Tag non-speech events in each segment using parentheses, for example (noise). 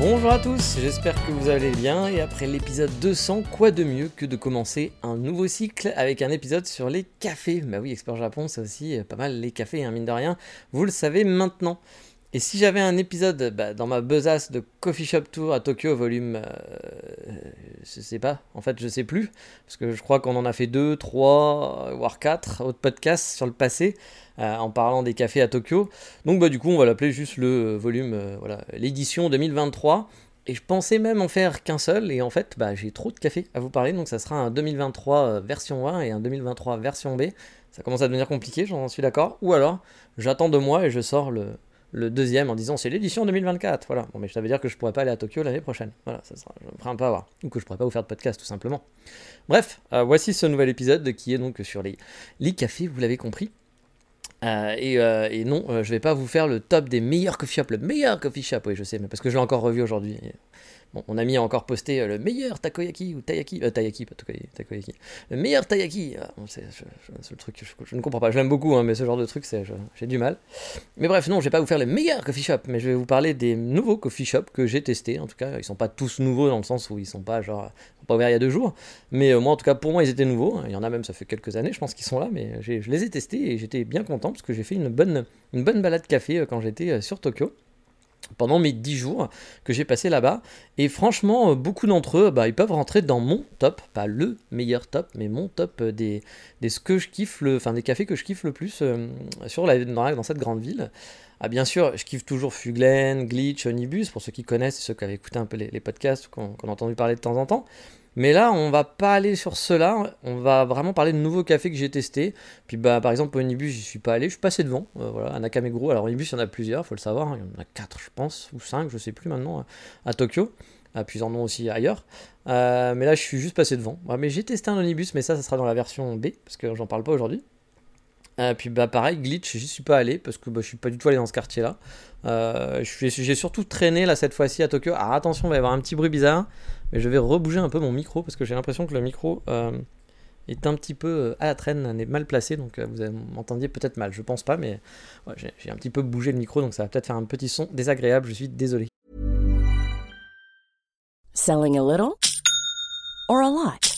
Bonjour à tous, j'espère que vous allez bien et après l'épisode 200, quoi de mieux que de commencer un nouveau cycle avec un épisode sur les cafés. Bah oui, Expert Japon, c'est aussi pas mal les cafés, hein, mine de rien, vous le savez maintenant. Et si j'avais un épisode bah, dans ma besace de Coffee Shop Tour à Tokyo, volume. Euh, je sais pas, en fait, je sais plus. Parce que je crois qu'on en a fait deux, trois, voire quatre autres podcasts sur le passé, euh, en parlant des cafés à Tokyo. Donc, bah, du coup, on va l'appeler juste le volume, euh, voilà, l'édition 2023. Et je pensais même en faire qu'un seul, et en fait, bah, j'ai trop de cafés à vous parler, donc ça sera un 2023 version 1 et un 2023 version B. Ça commence à devenir compliqué, j'en suis d'accord. Ou alors, j'attends deux mois et je sors le, le deuxième en disant c'est l'édition 2024. Voilà. Bon, mais ça veut dire que je pourrais pas aller à Tokyo l'année prochaine. Voilà, ça sera, je ferai un peu avoir. Ou que je pourrais pas vous faire de podcast tout simplement. Bref, euh, voici ce nouvel épisode qui est donc sur les, les cafés, vous l'avez compris. Euh, et, euh, et, non, je vais pas vous faire le top des meilleurs coffee shops, le meilleur coffee shop, oui je sais, mais parce que je l'ai encore revu aujourd'hui. Bon, ami a encore posté euh, le meilleur takoyaki ou taiyaki, euh, taiyaki, pas takoyaki, le meilleur taiyaki. Ah, c'est le truc, je, je, ne comprends pas. Je l'aime beaucoup, hein, mais ce genre de truc, j'ai du mal. Mais bref, non, je vais pas vous faire le meilleur coffee shop, mais je vais vous parler des nouveaux coffee shops que j'ai testés. En tout cas, ils sont pas tous nouveaux dans le sens où ils sont pas genre pas ouverts il y a deux jours, mais euh, moi en tout cas pour moi ils étaient nouveaux. Il y en a même, ça fait quelques années, je pense qu'ils sont là, mais je les ai testés et j'étais bien content parce que j'ai fait une bonne, une bonne balade café quand j'étais sur Tokyo pendant mes 10 jours que j'ai passé là-bas. Et franchement, euh, beaucoup d'entre eux, bah, ils peuvent rentrer dans mon top, pas le meilleur top, mais mon top euh, des, des ce que je kiffe, le, enfin des cafés que je kiffe le plus euh, sur la, dans, dans, cette grande ville. Ah, bien sûr, je kiffe toujours Fuglen, Glitch, Onibus, pour ceux qui connaissent, ceux qui avaient écouté un peu les, les podcasts, qu'on a entendu parler de temps en temps. Mais là, on va pas aller sur cela, on va vraiment parler de nouveaux cafés que j'ai testés. Puis bah, par exemple, Onibus, j'y suis pas allé, je suis passé devant. Euh, voilà, à alors Onibus, il y en a plusieurs, faut le savoir, il y en a 4 je pense, ou 5, je sais plus maintenant, à Tokyo. Ils en ont aussi ailleurs. Euh, mais là, je suis juste passé devant. mais j'ai testé un Onibus, mais ça, ça sera dans la version B, parce que j'en parle pas aujourd'hui. Euh, puis bah pareil, Glitch, j'y suis pas allé parce que bah, je suis pas du tout allé dans ce quartier-là. Euh, j'ai surtout traîné là cette fois-ci à Tokyo. Alors attention, il va y avoir un petit bruit bizarre, mais je vais rebouger un peu mon micro parce que j'ai l'impression que le micro euh, est un petit peu à la traîne, est mal placé, donc vous m'entendiez peut-être mal. Je pense pas, mais j'ai un petit peu bougé le micro, donc ça va peut-être faire un petit son désagréable. Je suis désolé. Selling a little or a lot?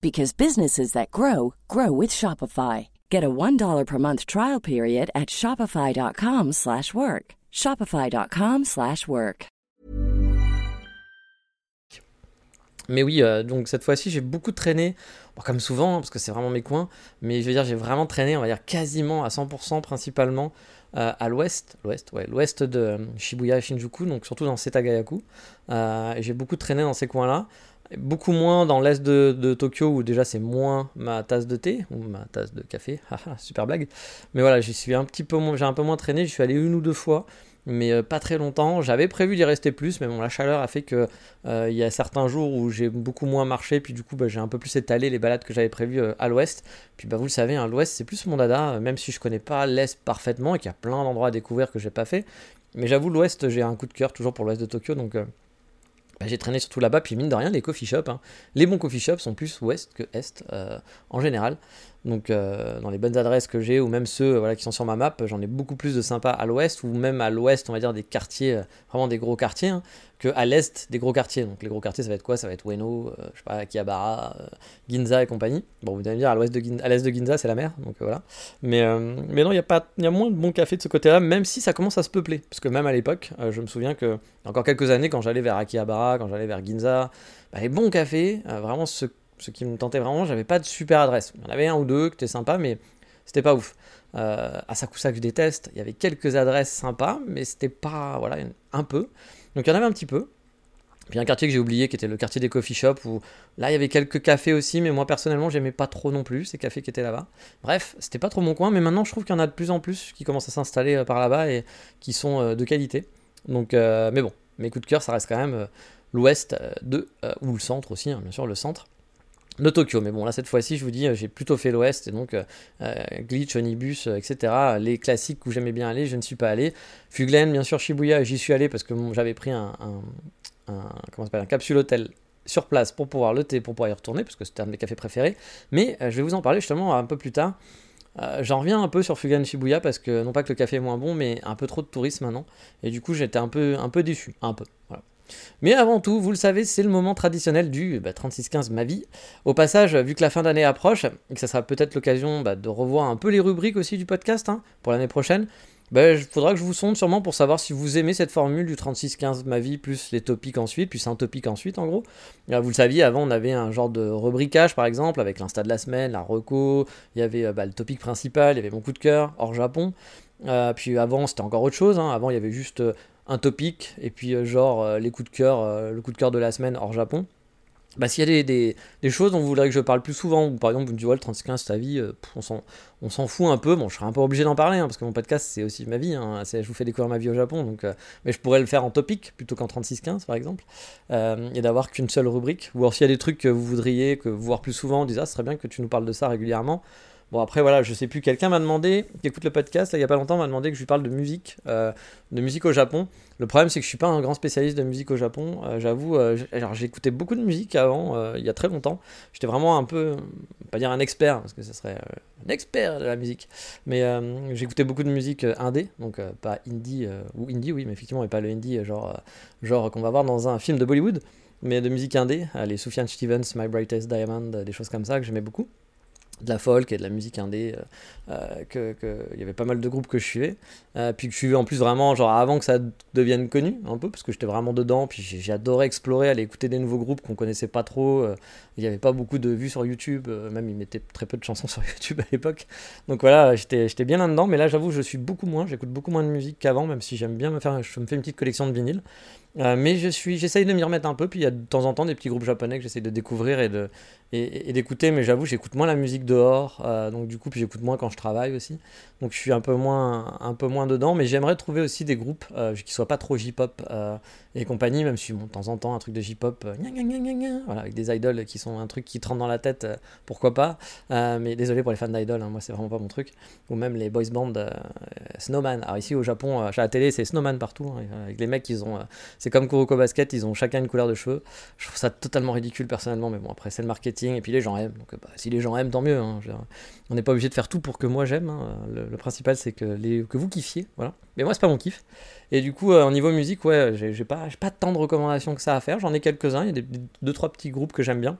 because businesses that grow grow with Shopify. Get a $1 per month trial period at shopify.com/work. shopify.com/work. Mais oui, euh, donc cette fois-ci, j'ai beaucoup traîné, comme souvent, hein, parce que c'est vraiment mes coins, mais je veux dire, j'ai vraiment traîné, on va dire quasiment à 100% principalement euh, à l'ouest, l'ouest, ouais, l'ouest de euh, Shibuya et Shinjuku, donc surtout dans Setagayaku. J'ai beaucoup traîné dans ces coins-là. Beaucoup moins dans l'est de, Tokyo où déjà c'est moins ma tasse de thé ou ma tasse de café. (laughs) Super blague. Mais voilà, j'y suis un petit peu moins, j'ai un peu moins traîné. Je suis allé une ou deux fois, mais euh, pas très longtemps. J'avais prévu d'y rester plus, mais bon, la chaleur a fait que euh, y a certains jours où j'ai beaucoup moins marché, puis du coup bah, j'ai un peu plus étalé les balades que j'avais prévues euh, à l'ouest. Puis bah vous le savez, hein, l'ouest c'est plus mon dada, même si je connais pas l'est parfaitement et qu'il y a plein d'endroits à découvrir que j'ai pas fait. Mais j'avoue l'ouest, j'ai un coup de cœur toujours pour l'ouest de Tokyo, donc bah, j'ai traîné surtout là-bas, puis mine de rien, les coffee shops, hein. les bons coffee shops sont plus ouest que est euh, en général. Donc euh, dans les bonnes adresses que j'ai, ou même ceux voilà, qui sont sur ma map, j'en ai beaucoup plus de sympas à l'ouest, ou même à l'ouest, on va dire des quartiers, euh, vraiment des gros quartiers, hein, que à l'est des gros quartiers. Donc les gros quartiers, ça va être quoi? Ça va être Ueno, euh, je sais pas, Akihabara, Ginza et compagnie. Bon, vous allez me dire, à l'ouest de, l'est de Ginza, c'est la mer, donc voilà. Mais, mais non, il y, a pas, y a moins de bons cafés de ce côté-là, même si ça commence à se peupler. Parce que même à l'époque, je me souviens que, encore quelques années, quand j'allais vers Akihabara, quand j'allais vers Ginza, bah, les bons cafés, vraiment ce ce qui me tentait vraiment, j'avais pas de super adresse. Il y en avait un ou deux qui étaient sympas, mais c'était pas ouf. euh, Asakusa que je déteste. Il y avait quelques adresses sympas, mais c'était pas, voilà, un peu. Donc il y en avait un petit peu. Puis un quartier que j'ai oublié qui était le quartier des coffee shops où là il y avait quelques cafés aussi, mais moi personnellement j'aimais pas trop non plus ces cafés qui étaient là-bas. Bref, c'était pas trop mon coin, mais maintenant je trouve qu'il y en a de plus en plus qui commencent à s'installer euh, par là-bas et qui sont euh, de qualité. Donc, mais bon, mes coups de cœur ça reste quand même l'ouest de, ou le centre aussi, hein, bien sûr, le centre de Tokyo. Mais bon, là, cette fois-ci, je vous dis, j'ai plutôt fait l'Ouest, et donc Glitch, Onibus, etc. Les classiques où j'aimais bien aller, je ne suis pas allé. Fuglen, bien sûr, Shibuya, j'y suis allé parce que j'avais pris un, un, comment un capsule hôtel sur place pour pouvoir le thé, pour pouvoir y retourner, parce que c'était un de mes cafés préférés. Mais euh, je vais vous en parler justement un peu plus tard. Euh, j'en reviens un peu sur Fugan Shibuya parce que non pas que le café est moins bon, mais un peu trop de tourisme maintenant. Et du coup, j'étais un peu, un peu déçu. Un peu. Mais avant tout, vous le savez, c'est le moment traditionnel du bah, 36-15 ma vie. Au passage, vu que la fin d'année approche, et que ça sera peut-être l'occasion bah, de revoir un peu les rubriques aussi du podcast hein, pour l'année prochaine, il ben, faudra que je vous sonde sûrement pour savoir si vous aimez cette formule du 36-15 ma vie, plus les topics ensuite, plus un topic ensuite en gros. vous le saviez, avant on avait un genre de rubricage par exemple, avec l'insta de la semaine, la reco, il y avait euh, bah, le topic principal, il y avait mon coup de cœur, hors Japon. Euh, puis avant c'était encore autre chose, hein. avant il y avait juste euh, un topic, et puis genre les coups de cœur, le coup de cœur de la semaine hors Japon. Bah, s'il y a des, choses dont vous voudrez que je parle plus souvent, ou par exemple vous me dites ouais, le 35 ta vie, euh, on s'en fout un peu, bon je serais un peu obligé d'en parler, hein, parce que mon podcast c'est aussi ma vie, hein, je vous fais découvrir ma vie au Japon, donc, euh, mais je pourrais le faire en topic plutôt qu'en 36-15 par exemple, euh, et d'avoir qu'une seule rubrique, ou alors s'il y a des trucs que vous voudriez que voir plus souvent, on dit ah ce serait bien que tu nous parles de ça régulièrement, Bon, après, voilà, je sais plus, quelqu'un m'a demandé, qui écoute le podcast, il y a pas longtemps, m'a demandé que je lui parle de musique, euh, de musique au Japon. Le problème, c'est que je suis pas un grand spécialiste de musique au Japon. Euh, j'avoue, euh, j'écoutais beaucoup de musique avant, il y a très longtemps. J'étais vraiment un peu, pas dire un expert, parce que ce serait un expert de la musique. Mais j'écoutais beaucoup de musique indé, donc pas indie, ou indie, oui, mais effectivement, et pas le indie, genre, genre qu'on va voir dans un film de Bollywood, mais de musique indé, les Sufjan Stevens, My Brightest Diamond, des choses comme ça que j'aimais beaucoup de la folk et de la musique indé, euh, euh, que, que, il y avait pas mal de groupes que je suivais, euh, puis que je suivais en plus vraiment genre avant que ça devienne connu un peu, parce que j'étais vraiment dedans, puis adoré explorer, aller écouter des nouveaux groupes qu'on connaissait pas trop, il n'y avait pas beaucoup de vues sur YouTube, même ils mettaient très peu de chansons (laughs) sur YouTube à l'époque, donc voilà, j'étais bien là-dedans, mais là j'avoue je suis beaucoup moins, j'écoute beaucoup moins de musique qu'avant, même si j'aime bien me faire, je me fais une petite collection de vinyles, mais je suis, j'essaye de m'y remettre un peu, puis il y a de temps en temps des petits groupes japonais que j'essaye de découvrir et de et, d'écouter, mais j'avoue, j'écoute moins la musique dehors, euh, donc du coup, puis j'écoute moins quand je travaille aussi. Donc je suis un peu moins, un peu moins dedans, mais j'aimerais trouver aussi des groupes euh, qui soient pas trop J-pop euh, et compagnie, même si de temps en temps un truc de J-pop, voilà, avec des idoles qui sont un truc qui te rentre dans la tête, pourquoi pas. mais désolé pour les fans d'idoles, hein, moi c'est vraiment pas mon truc. Ou même les boys band Snowman. Alors ici au Japon, à la télé, c'est Snowman partout, hein, avec les mecs, ils ont, c'est comme Kuroko Basket, ils ont chacun une couleur de cheveux. Je trouve ça totalement ridicule personnellement, mais bon après c'est le marketing et puis les gens aiment. Donc bah, si les gens aiment, tant mieux. Hein, on n'est pas obligé de faire tout pour que moi j'aime. Hein. Le, principal c'est que, que vous kiffiez. Voilà. Mais moi c'est pas mon kiff. Et du coup, euh, au niveau musique, ouais, j'ai pas, pas tant de recommandations que ça à faire. J'en ai quelques-uns. Il y a des, deux trois petits groupes que j'aime bien.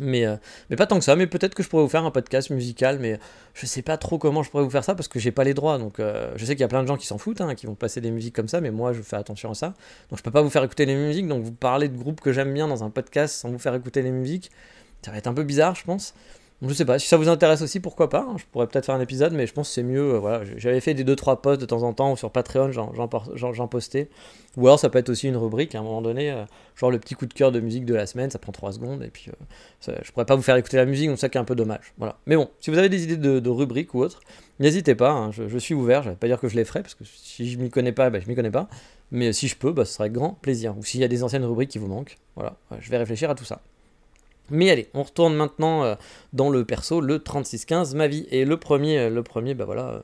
Mais, euh, mais pas tant que ça, mais peut-être que je pourrais vous faire un podcast musical, mais je sais pas trop comment je pourrais vous faire ça parce que j'ai pas les droits. Donc euh, je sais qu'il y a plein de gens qui s'en foutent, hein, qui vont passer des musiques comme ça, mais moi je fais attention à ça. Donc je peux pas vous faire écouter les musiques, donc vous parlez de groupes que j'aime bien dans un podcast sans vous faire écouter les musiques. Ça va être un peu bizarre, je pense. Je sais pas, si ça vous intéresse aussi, pourquoi pas. Hein. Je pourrais peut-être faire un épisode, mais je pense que c'est mieux. Euh, j'avais fait des 2-3 posts de temps en temps sur Patreon, j'en postais. Ou alors ça peut être aussi une rubrique à un moment donné, euh, genre le petit coup de cœur de musique de la semaine, ça prend 3 secondes, et puis euh, je pourrais pas vous faire écouter la musique, donc ça qui est un peu dommage. Voilà. Mais bon, si vous avez des idées de, rubriques ou autres, n'hésitez pas, hein. je, suis ouvert, je vais pas dire que je les ferai, parce que si je m'y connais pas, ben, je m'y connais pas. Mais si je peux, bah, ce serait grand plaisir. Ou s'il y a des anciennes rubriques qui vous manquent, voilà, je vais réfléchir à tout ça. Mais allez, on retourne maintenant euh, dans le perso, le 3615, ma vie. Et le premier, euh, le premier, bah voilà, euh,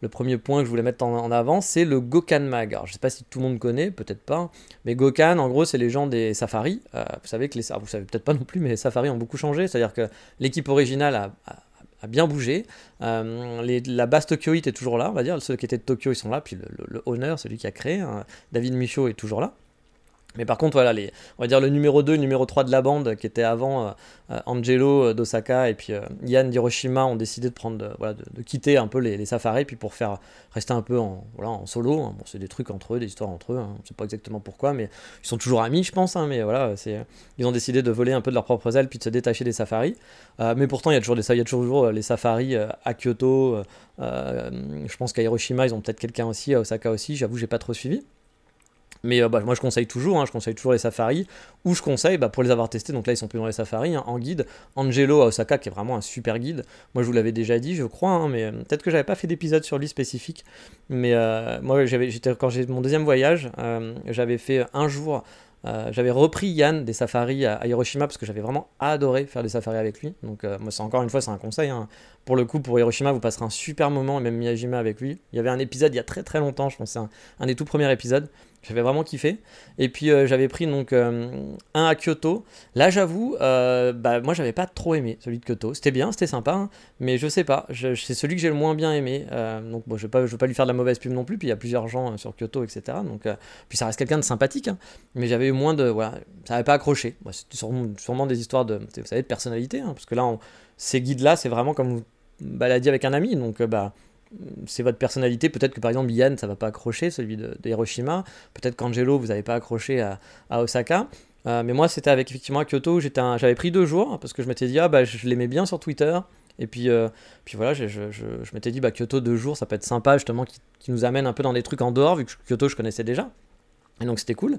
le premier point que je voulais mettre en, avant, c'est le Gokan Mag. Alors, je sais pas si tout le monde connaît, peut-être pas, mais Gokan, en gros, c'est les gens des safaris. vous savez que les, vous savez peut-être pas non plus, mais les safaris ont beaucoup changé. C'est-à-dire que l'équipe originale a, bien bougé. la base Tokyoite est toujours là, on va dire. Ceux qui étaient de Tokyo, ils sont là. Puis le, le, celui qui a créé, hein, David Michaud, est toujours là. Mais par contre, voilà, on va dire le numéro 2, le numéro 3 de la bande, qui était avant euh, euh, Angelo euh, d'Osaka et puis Yann d'Hiroshima, ont décidé de, prendre, voilà, de, quitter un peu les, safaris, puis pour faire rester un peu en, voilà, en solo. Hein. Bon, c'est des trucs entre eux, des histoires entre eux, hein. on ne sait pas exactement pourquoi, mais ils sont toujours amis, je pense, hein, mais voilà, c'est, ils ont décidé de voler un peu de leurs propres ailes, puis de se détacher des safaris. mais pourtant, il y a toujours, des, y a toujours les safaris à Kyoto, je pense qu'à Hiroshima, ils ont peut-être quelqu'un aussi, à Osaka aussi, j'avoue, j'ai pas trop suivi. Mais euh, bah, moi je conseille toujours, hein, je conseille toujours les safaris, ou je conseille bah, pour les avoir testés, donc là ils sont plus dans les safaris, hein, en guide, Angelo à Osaka qui est vraiment un super guide, moi je vous l'avais déjà dit je crois, hein, mais euh, peut-être que j'avais pas fait d'épisode sur lui spécifique, mais euh, moi quand j'ai mon deuxième voyage, j'avais fait un jour j'avais repris Yann des safaris à, Hiroshima parce que j'avais vraiment adoré faire des safaris avec lui. Donc, moi, c'est encore une fois, c'est un conseil. Pour le coup, pour Hiroshima, vous passerez un super moment, et même Miyajima avec lui. Il y avait un épisode il y a très très longtemps, je pense, c'est un, des tout premiers épisodes. J'avais vraiment kiffé. Et puis euh, j'avais pris donc euh, un à Kyoto. Là, j'avoue, euh, bah, moi j'avais pas trop aimé celui de Kyoto. C'était bien, c'était sympa, hein, mais je sais pas. c'est celui que j'ai le moins bien aimé. donc bon, je je vais pas lui faire de la mauvaise pub non plus. Puis il y a plusieurs gens sur Kyoto, etc. Donc puis ça reste quelqu'un de sympathique, hein. mais j'avais eu moins de, voilà, ça n'avait pas accroché. C'était sûrement, des histoires de, vous savez, de personnalité, hein, parce que là, ces guides là, c'est vraiment comme vous baladiez avec un ami. Donc bah c'est votre personnalité. Peut-être que par exemple Yann, ça va pas accrocher, celui de, Hiroshima. Peut-être qu'Angelo, vous n'avez pas accroché à, Osaka. Euh, mais moi, c'était avec effectivement à Kyoto. J'avais pris deux jours parce que je m'étais dit, ah bah je l'aimais bien sur Twitter. Et puis, euh, puis voilà, je, je, je, m'étais dit, bah Kyoto deux jours, ça peut être sympa justement, qui, qui, nous amène un peu dans des trucs en dehors, vu que Kyoto je connaissais déjà. Et donc c'était cool.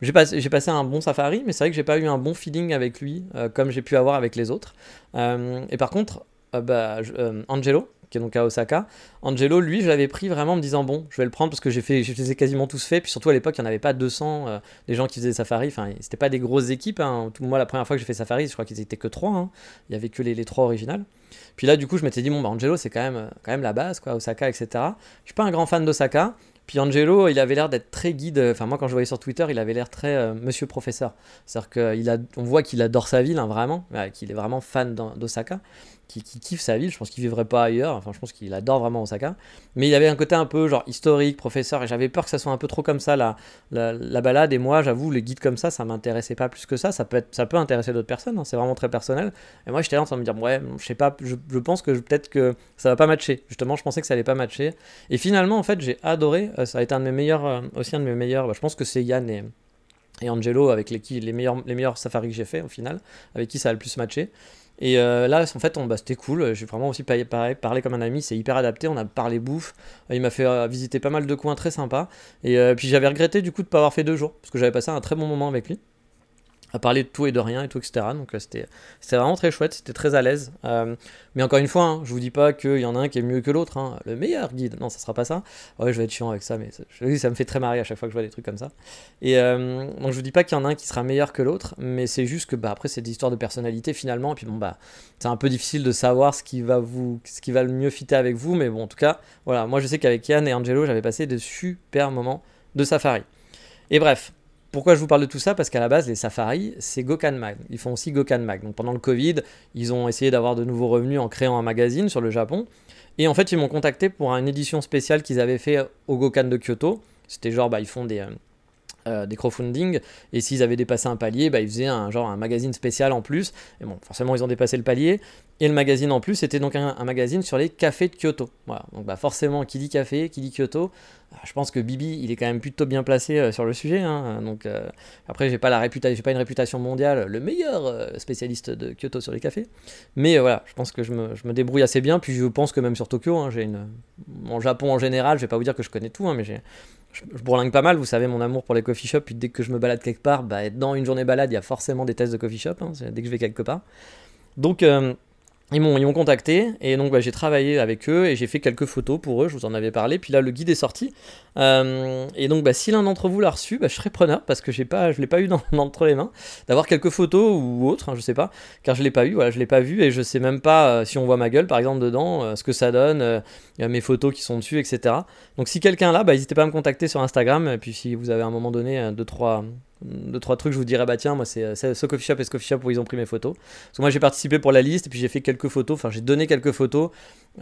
J'ai passé, passé, un bon safari, mais c'est vrai que j'ai pas eu un bon feeling avec lui, euh, comme j'ai pu avoir avec les autres. et par contre, bah, Angelo, qui est donc à Osaka. Angelo, lui, je l'avais pris vraiment en me disant bon, je vais le prendre parce que j'ai fait, je les ai quasiment tous faits. Puis surtout à l'époque, il n'y en avait pas 200 euh, des gens qui faisaient safari. Enfin, c'était pas des grosses équipes. Hein. Moi, la première fois que j'ai fait safari, je crois qu'ils étaient que 3. Hein. Il y avait que les, les 3 originales. Puis là, du coup, je m'étais dit bon, bah, Angelo, c'est quand même, euh, quand même la base, quoi, Osaka, etc. Je suis pas un grand fan d'Osaka. Puis Angelo, il avait l'air d'être très guide. Enfin, moi, quand je voyais sur Twitter, il avait l'air très euh, monsieur professeur. C'est-à-dire qu'on voit qu'il adore sa ville, hein, vraiment, qu'il est vraiment fan d'Osaka qui, kiffe sa ville. Je pense qu'il vivrait pas ailleurs. Enfin, je pense qu'il adore vraiment Osaka. Mais il avait un côté un peu genre historique, professeur, et j'avais peur que ça soit un peu trop comme ça la, la, balade. Et moi, j'avoue, les guides comme ça, ça m'intéressait pas plus que ça. Ça peut, être, ça peut intéresser d'autres personnes. Hein. c'est vraiment très personnel. Et moi, j'étais là en train de me dire, ouais, je sais pas, je, je pense que peut-être que ça va pas matcher. Justement, je pensais que ça allait pas matcher. Et finalement, en fait, j'ai adoré. Euh, ça a été un de mes meilleurs, euh, aussi un de mes meilleurs. Bah, je pense que c'est Yann et et Angelo avec les, les, meilleurs, les meilleurs safaris que j'ai fait au final, avec qui ça a le plus matché. Et euh, là, en fait, bah, c'était cool. J'ai vraiment aussi parlé comme un ami. C'est hyper adapté. On a parlé bouffe. Il m'a fait euh, visiter pas mal de coins très sympas. Et euh, puis j'avais regretté du coup de ne pas avoir fait deux jours parce que j'avais passé un très bon moment avec lui à parler de tout et de rien et tout, etc. Donc euh, c'était vraiment très chouette, c'était très à l'aise. Euh, mais encore une fois, hein, je vous dis pas qu'il y en a un qui est mieux que l'autre, hein. le meilleur guide, non, ça sera pas ça. Ouais, je vais être chiant avec ça, mais ça, ça me fait très marrer à chaque fois que je vois des trucs comme ça. Et euh, donc je vous dis pas qu'il y en a un qui sera meilleur que l'autre, mais c'est juste que bah, après c'est des histoires de personnalité finalement, et puis bon bah c'est un peu difficile de savoir ce qui va vous, ce qui va le mieux fitter avec vous, mais bon en tout cas, voilà, moi je sais qu'avec Yann et Angelo j'avais passé de super moments de safari. Et bref, pourquoi je vous parle de tout ça? Parce qu'à la base, les safaris, c'est Gokan Mag. Ils font aussi Gokan Mag. Donc pendant le Covid, ils ont essayé d'avoir de nouveaux revenus en créant un magazine sur le Japon. Et en fait, ils m'ont contacté pour une édition spéciale qu'ils avaient fait au Gokan de Kyoto. C'était genre, bah, ils font des, euh, des crowdfunding et s'ils avaient dépassé un palier bah, ils faisaient un genre un magazine spécial en plus. Et bon forcément ils ont dépassé le palier. Et le magazine en plus c'était donc un, magazine sur les cafés de Kyoto. Voilà. Donc bah forcément qui dit café qui dit Kyoto. Bah, je pense que Bibi il est quand même plutôt bien placé euh, sur le sujet hein. donc euh, après j'ai pas la réputation j'ai pas une réputation mondiale le meilleur spécialiste de Kyoto sur les cafés. Mais voilà je pense que je me, je me, débrouille assez bien. Puis je pense que même sur Tokyo hein, j'ai une en Japon en général je vais pas vous dire que je connais tout hein, mais j'ai je, bourlingue pas mal, vous savez mon amour pour les coffee shops, puis dès que je me balade quelque part, bah, dans une journée balade, il y a forcément des tests de coffee shop, hein, dès que je vais quelque part. Donc, euh, ils m'ont, contacté et donc bah, j'ai travaillé avec eux et j'ai fait quelques photos pour eux, je vous en avais parlé. Puis là, le guide est sorti. Euh, et donc, bah, si l'un d'entre vous l'a reçu, bah, je serais preneur parce que pas, je ne l'ai pas eu (laughs) entre les mains. D'avoir quelques photos ou autres, hein, je sais pas, car je l'ai pas eu. Voilà, je l'ai pas vu et je sais même pas euh, si on voit ma gueule par exemple dedans, euh, ce que ça donne, mes photos qui sont dessus, etc. Donc, si quelqu'un là, n'hésitez pas à me contacter sur Instagram. Et puis, si vous avez à un moment donné deux trois deux trois trucs, je vous dirais bah tiens, moi c'est ce coffee shop et ce shop où ils ont pris mes photos. Parce que moi j'ai participé pour la liste et puis j'ai fait quelques photos, enfin j'ai donné quelques photos.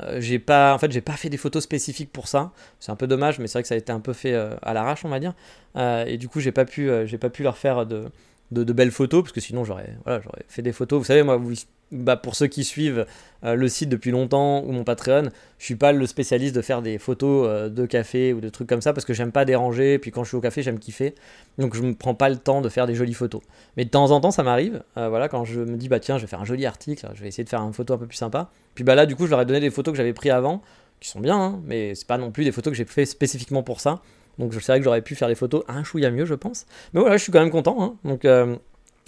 Euh, j'ai pas, en fait, j'ai pas fait des photos spécifiques pour ça. C'est un peu dommage, mais c'est vrai que ça a été un peu fait euh, à l'arrache, on va dire. Euh, et du coup, j'ai pas pu, j'ai pas pu leur faire de, de, belles photos parce que sinon j'aurais, voilà, j'aurais fait des photos. Vous savez, moi, vous, bah, pour ceux qui suivent euh, le site depuis longtemps ou mon Patreon, je suis pas le spécialiste de faire des photos euh, de café ou de trucs comme ça parce que j'aime pas déranger. Puis quand je suis au café, j'aime kiffer. Donc je me prends pas le temps de faire des jolies photos. Mais de temps en temps, ça m'arrive. Euh, voilà, quand je me dis bah tiens, je vais faire un joli article, je vais essayer de faire une photo un peu plus sympa. Puis bah là, du coup, je leur ai donné des photos que j'avais pris avant, qui sont bien, hein, mais c'est pas non plus des photos que j'ai fait spécifiquement pour ça. Donc c'est vrai que j'aurais pu faire des photos un chouïa mieux, je pense. Mais voilà, je suis quand même content. Hein. Donc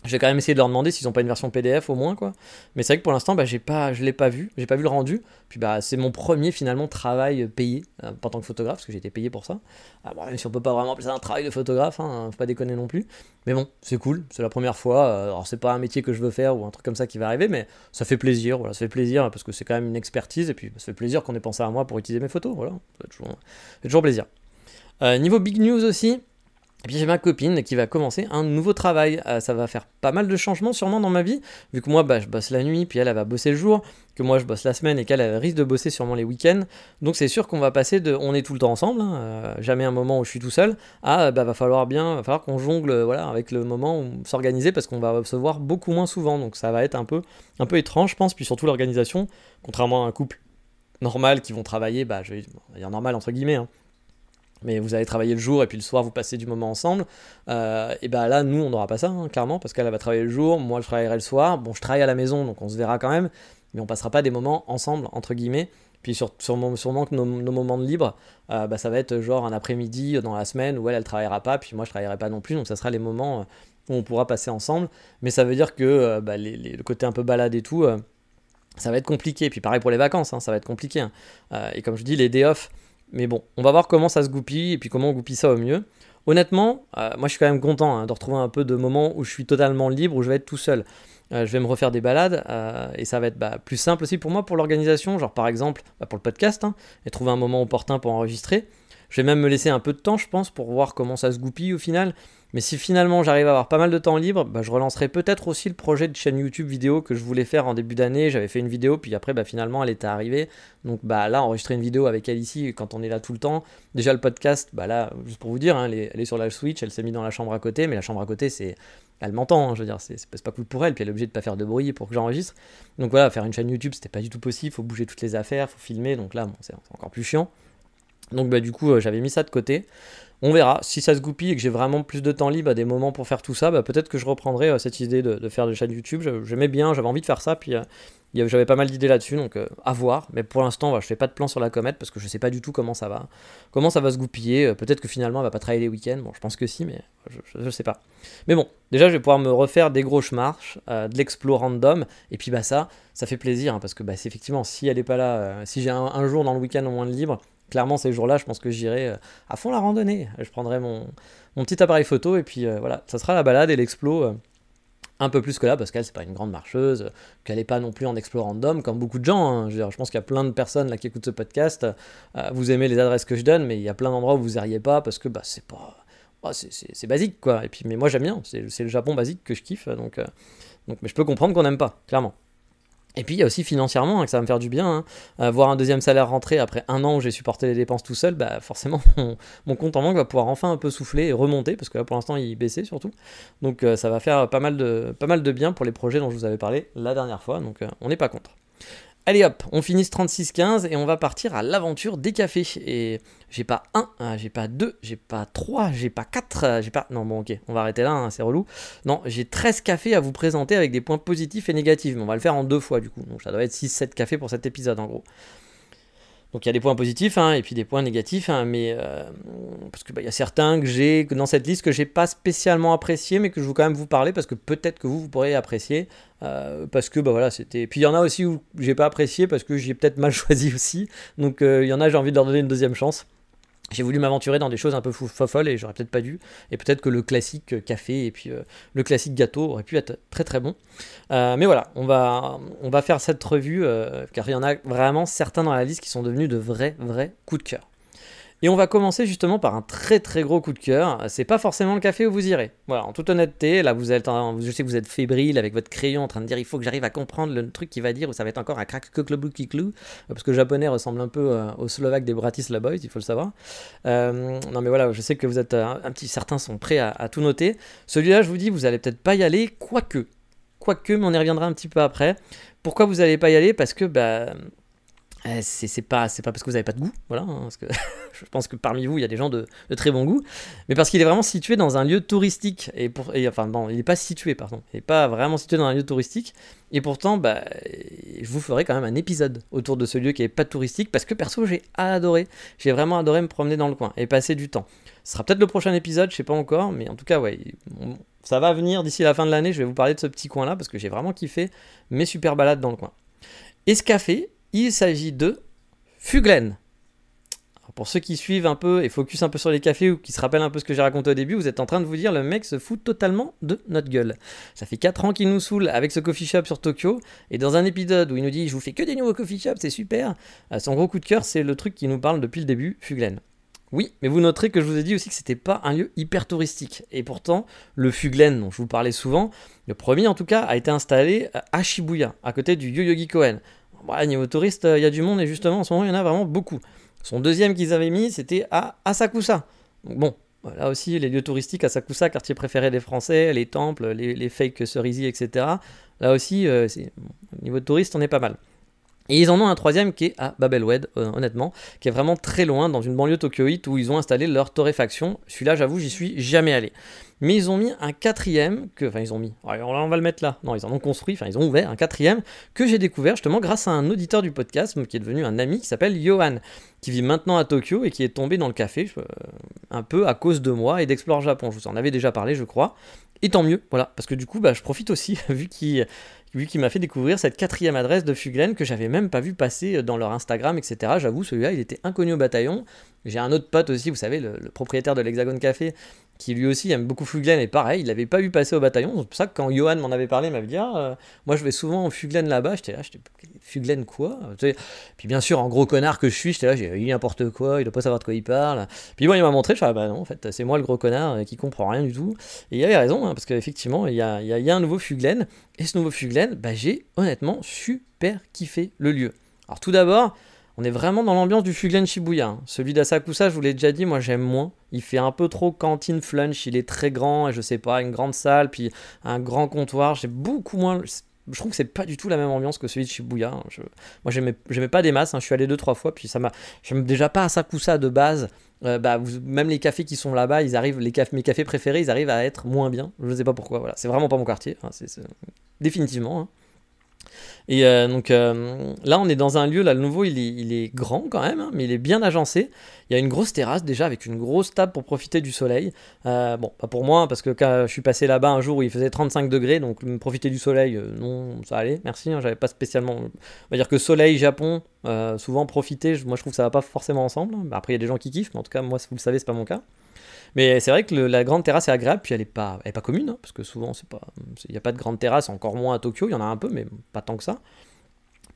je vais quand même essayer de leur demander s'ils n'ont pas une version PDF au moins quoi. Mais c'est vrai que pour l'instant bah, j'ai pas, je l'ai pas vu, j'ai pas vu le rendu. Puis bah c'est mon premier finalement travail payé euh, en tant que photographe parce que j'ai été payé pour ça. Ah, bon, même si on peut pas vraiment appeler ça un travail de photographe, hein, faut pas déconner non plus. Mais bon c'est cool, c'est la première fois. Euh, alors c'est pas un métier que je veux faire ou un truc comme ça qui va arriver, mais ça fait plaisir. Voilà, ça fait plaisir parce que c'est quand même une expertise et puis ça fait plaisir qu'on ait pensé à moi pour utiliser mes photos. Voilà, ça fait toujours, toujours plaisir. Euh, niveau big news aussi, et puis j'ai ma copine qui va commencer un nouveau travail. Euh, ça va faire pas mal de changements sûrement dans ma vie, vu que moi bah, je bosse la nuit, puis elle, elle va bosser le jour, que moi je bosse la semaine et qu'elle risque de bosser sûrement les week-ends. Donc c'est sûr qu'on va passer de on est tout le temps ensemble, hein, euh, jamais un moment où je suis tout seul, à bah, va falloir bien, va falloir qu'on jongle voilà, avec le moment où s'organiser parce qu'on va se voir beaucoup moins souvent. Donc ça va être un peu, un peu étrange je pense, puis surtout l'organisation, contrairement à un couple normal qui vont travailler, bah je vais dire normal entre guillemets, hein, mais vous allez travailler le jour et puis le soir vous passez du moment ensemble, euh, et ben là nous on n'aura pas ça hein, clairement parce qu'elle va travailler le jour, moi je travaillerai le soir, bon je travaille à la maison donc on se verra quand même, mais on passera pas des moments ensemble entre guillemets, puis sur, sûrement, sûrement que nos, moments de libre, euh, bah, ça va être genre un après-midi dans la semaine où elle elle travaillera pas, puis moi je travaillerai pas non plus, donc ça sera les moments où on pourra passer ensemble, mais ça veut dire que euh, bah, le côté un peu balade et tout, ça va être compliqué, puis pareil pour les vacances, hein, ça va être compliqué, hein. et comme je dis les day off, mais bon, on va voir comment ça se goupille et puis comment on goupille ça au mieux. Honnêtement, euh, moi je suis quand même content hein, de retrouver un peu de moments où je suis totalement libre, où je vais être tout seul. Euh, je vais me refaire des balades euh, et ça va être bah, plus simple aussi pour moi pour l'organisation, genre par exemple bah, pour le podcast, hein, et trouver un moment opportun pour enregistrer. Je vais même me laisser un peu de temps, je pense, pour voir comment ça se goupille au final. Mais si finalement j'arrive à avoir pas mal de temps libre, bah, je relancerai peut-être aussi le projet de chaîne YouTube vidéo que je voulais faire en début d'année. J'avais fait une vidéo, puis après bah, finalement elle était arrivée. Donc bah, là, enregistrer une vidéo avec elle ici quand on est là tout le temps. Déjà le podcast, bah là, juste pour vous dire, hein, elle, est, sur la Switch, elle s'est mise dans la chambre à côté, mais la chambre à côté, c'est. Elle m'entend, hein, je veux dire, c'est pas cool pour elle, puis elle est obligée de pas faire de bruit pour que j'enregistre. Donc voilà, faire une chaîne YouTube, c'était pas du tout possible, faut bouger toutes les affaires, faut filmer, donc là, c'est encore plus chiant. Donc bah du coup, euh, j'avais mis ça de côté. On verra. Si ça se goupille et que j'ai vraiment plus de temps libre à des moments pour faire tout ça, bah, peut-être que je reprendrai euh, cette idée de, faire des chaînes YouTube. J'aimais bien, j'avais envie de faire ça, puis euh, j'avais pas mal d'idées là-dessus, donc euh, à voir. Mais pour l'instant, je fais pas de plan sur la comète parce que je sais pas du tout comment ça va, comment ça va se goupiller. peut-être que finalement, elle va pas travailler les week-ends. Bon, je pense que si, mais je, sais pas. Mais bon, déjà, je vais pouvoir me refaire des grosses marches, de l'explore random, et puis bah ça, ça fait plaisir hein, parce que bah, effectivement, si elle est pas là, si j'ai un, jour dans le week-end au moins de libre, clairement, ces jours-là, je pense que j'irai euh, à fond la randonnée. Je prendrai mon, petit appareil photo et puis euh, voilà, ça sera la balade et l'explo. Euh, un peu plus que là, parce qu'elle, c'est pas une grande marcheuse, qu'elle n'est pas non plus en explo random, comme beaucoup de gens. Hein. Je, pense qu'il y a plein de personnes là qui écoutent ce podcast. vous aimez les adresses que je donne, mais il y a plein d'endroits où vous n'iriez pas parce que bah, c'est pas. Bah, c'est basique, quoi. Et puis, mais moi, j'aime bien. C'est le Japon basique que je kiffe. Donc, donc, mais je peux comprendre qu'on n'aime pas, clairement. Et puis il y a aussi financièrement hein, que ça va me faire du bien. Hein. Avoir un deuxième salaire rentré après un an où j'ai supporté les dépenses tout seul, bah forcément (laughs) mon, compte en banque va pouvoir enfin un peu souffler et remonter parce que là pour l'instant il baissait surtout. Donc euh, ça va faire pas mal, de, pas mal de bien pour les projets dont je vous avais parlé la dernière fois. Donc euh, on n'est pas contre. Allez hop, on finit ce 36-15 et on va partir à l'aventure des cafés. Et j'ai pas un, euh, j'ai pas deux, j'ai pas trois, j'ai pas quatre, euh, j'ai pas. Non, bon, ok, on va arrêter là, hein, c'est relou. Non, j'ai 13 cafés à vous présenter avec des points positifs et négatifs. Mais on va le faire en deux fois du coup. Donc ça doit être 6-7 cafés pour cet épisode en gros. Donc il y a des points positifs hein, et puis des points négatifs, hein, mais euh, parce que bah, il y a certains que j'ai dans cette liste que j'ai pas spécialement apprécié, mais que je veux quand même vous parler parce que peut-être que vous vous pourrez apprécier euh, parce que bah voilà c'était. Puis il y en a aussi où j'ai pas apprécié parce que j'ai peut-être mal (laughs) choisi aussi, donc euh, il y en a j'ai envie de leur donner une deuxième chance j'ai voulu m'aventurer dans des choses un peu folles et j'aurais peut-être pas dû. Et peut-être que le classique café et puis euh, le classique gâteau aurait pu être très très bon. Euh, mais voilà, on va, on va faire cette revue euh, car il y en a vraiment certains dans la liste qui sont devenus de vrais, vrais coups de cœur. Et on va commencer justement par un très très gros coup de cœur. C'est pas forcément le café où vous irez. Voilà, en toute honnêteté, là vous êtes, je sais que vous êtes fébrile avec votre crayon en train de dire il faut que j'arrive à comprendre le truc qu'il va dire ou ça va être encore un crack clou parce que le japonais ressemble un peu euh, au slovaque des Bratislava Boys, il faut le savoir. Euh, non mais voilà, je sais que vous êtes un, petit, certains sont prêts à, tout noter. Celui-là, je vous dis, vous allez peut-être pas y aller, quoique, quoique, mais on y reviendra un petit peu après. Pourquoi vous n'allez pas y aller? Parce que bah euh, c'est pas c'est pas parce que vous avez pas de goût voilà hein, parce que (laughs) je pense que parmi vous il y a des gens de, très bon goût mais parce qu'il est vraiment situé dans un lieu touristique et pour enfin non il est pas situé pardon il est pas vraiment situé dans un lieu touristique et pourtant bah je vous ferai quand même un épisode autour de ce lieu qui est pas touristique parce que perso j'ai adoré j'ai vraiment adoré me promener dans le coin et passer du temps. Ce sera peut-être le prochain épisode je sais pas encore mais en tout cas ouais ça va venir d'ici la fin de l'année je vais vous parler de ce petit coin là parce que j'ai vraiment kiffé mes super balades dans le coin. Et ce café il s'agit de Fuglen. pour ceux qui suivent un peu et focus un peu sur les cafés ou qui se rappellent un peu ce que j'ai raconté au début, vous êtes en train de vous dire le mec se fout totalement de notre gueule. Ça fait 4 ans qu'il nous saoule avec ce coffee shop sur Tokyo et dans un épisode où il nous dit je vous fais que des nouveaux coffee shops, c'est super, euh, son gros coup de cœur c'est le truc qui nous parle depuis le début, Fuglen. Oui, mais vous noterez que je vous ai dit aussi que c'était pas un lieu hyper touristique. Et pourtant, le Fuglen dont je vous parlais souvent, le premier en tout cas, a été installé à Shibuya, à côté du Yoyogi Koen. Bah, niveau touriste, il y a du monde et justement en ce moment il y en a vraiment beaucoup. Son deuxième qu'ils avaient mis, c'était à Asakusa. Bon, là aussi les lieux touristiques, Asakusa, quartier préféré des Français, les temples, les, fake cerisiers, etc. Là aussi, euh, au niveau touriste, on est pas mal. Et ils en ont un troisième qui est à Babelwed, euh, honnêtement, qui est vraiment très loin, dans une banlieue tokyoïte où ils ont installé leur torréfaction. Celui-là, j'avoue, j'y suis jamais allé. Mais ils ont mis un quatrième, que, enfin ils ont mis, on va le mettre là, non, ils en ont construit, enfin ils ont ouvert un quatrième, que j'ai découvert justement grâce à un auditeur du podcast, qui est devenu un ami, qui s'appelle Johan, qui vit maintenant à Tokyo et qui est tombé dans le café, euh, un peu à cause de moi et d'Explore Japon. Je vous en avais déjà parlé, je crois. Et tant mieux, voilà, parce que du coup, bah, je profite aussi, (laughs) vu qu'il vu qu'il m'a fait découvrir cette quatrième adresse de Fuglen que j'avais même pas vu passer dans leur Instagram, etc. J'avoue, celui-là, il était inconnu au bataillon. J'ai un autre pote aussi, vous savez, le, propriétaire de l'Hexagone Café, qui lui aussi aime beaucoup Fuglen, et pareil, il l'avait pas vu passer au bataillon. C'est pour ça que quand Johan m'en avait parlé, il m'avait dit ah, euh, Moi, je vais souvent en Fuglen là-bas. J'étais là, j'étais Fuglen quoi? Puis bien sûr, en gros connard que je suis, j'étais là, j'ai dit n'importe quoi, il doit pas savoir de quoi il parle. Puis bon, il m'a montré, je suis ah bah non, en fait, c'est moi le gros connard euh, qui comprend rien du tout. Et il avait raison, hein, parce qu'effectivement, il y a, y, y a, un nouveau Fuglen, et ce nouveau Fuglen, bah, j'ai honnêtement super kiffé le lieu. Alors tout d'abord, on est vraiment dans l'ambiance du Fuglen Shibuya. Hein. Celui d'Asakusa, je vous l'ai déjà dit, moi j'aime moins. Il fait un peu trop cantine flunch, il est très grand, et je sais pas, une grande salle, puis un grand comptoir. J'ai beaucoup moins. Je trouve que c'est pas du tout la même ambiance que celui de Shibuya. Hein. moi j'aimais pas des masses, hein. je suis allé deux trois fois, puis ça m'a. J'aime déjà pas Asakusa de base. Euh, bah, même les cafés qui sont là-bas, ils arrivent, les mes cafés préférés, ils arrivent à être moins bien. Je sais pas pourquoi. Voilà, c'est vraiment pas mon quartier. définitivement. Et euh, donc euh, là, on est dans un lieu, là, le nouveau, il est, grand quand même, hein, mais il est bien agencé. Il y a une grosse terrasse déjà avec une grosse table pour profiter du soleil. Euh, bon, pas pour moi, parce que quand je suis passé là-bas un jour où il faisait 35 degrés, donc profiter du soleil, non, ça allait, merci. Hein, j'avais pas spécialement. On va dire que soleil, Japon, souvent profiter, moi je trouve que ça va pas forcément ensemble. Après, il y a des gens qui kiffent, mais en tout cas, moi, vous le savez, c'est pas mon cas. Mais c'est vrai que la grande terrasse est agréable, puis elle n'est pas, pas commune, hein, parce que souvent, il n'y a pas de grande terrasse, encore moins à Tokyo, il y en a un peu, mais pas tant que ça.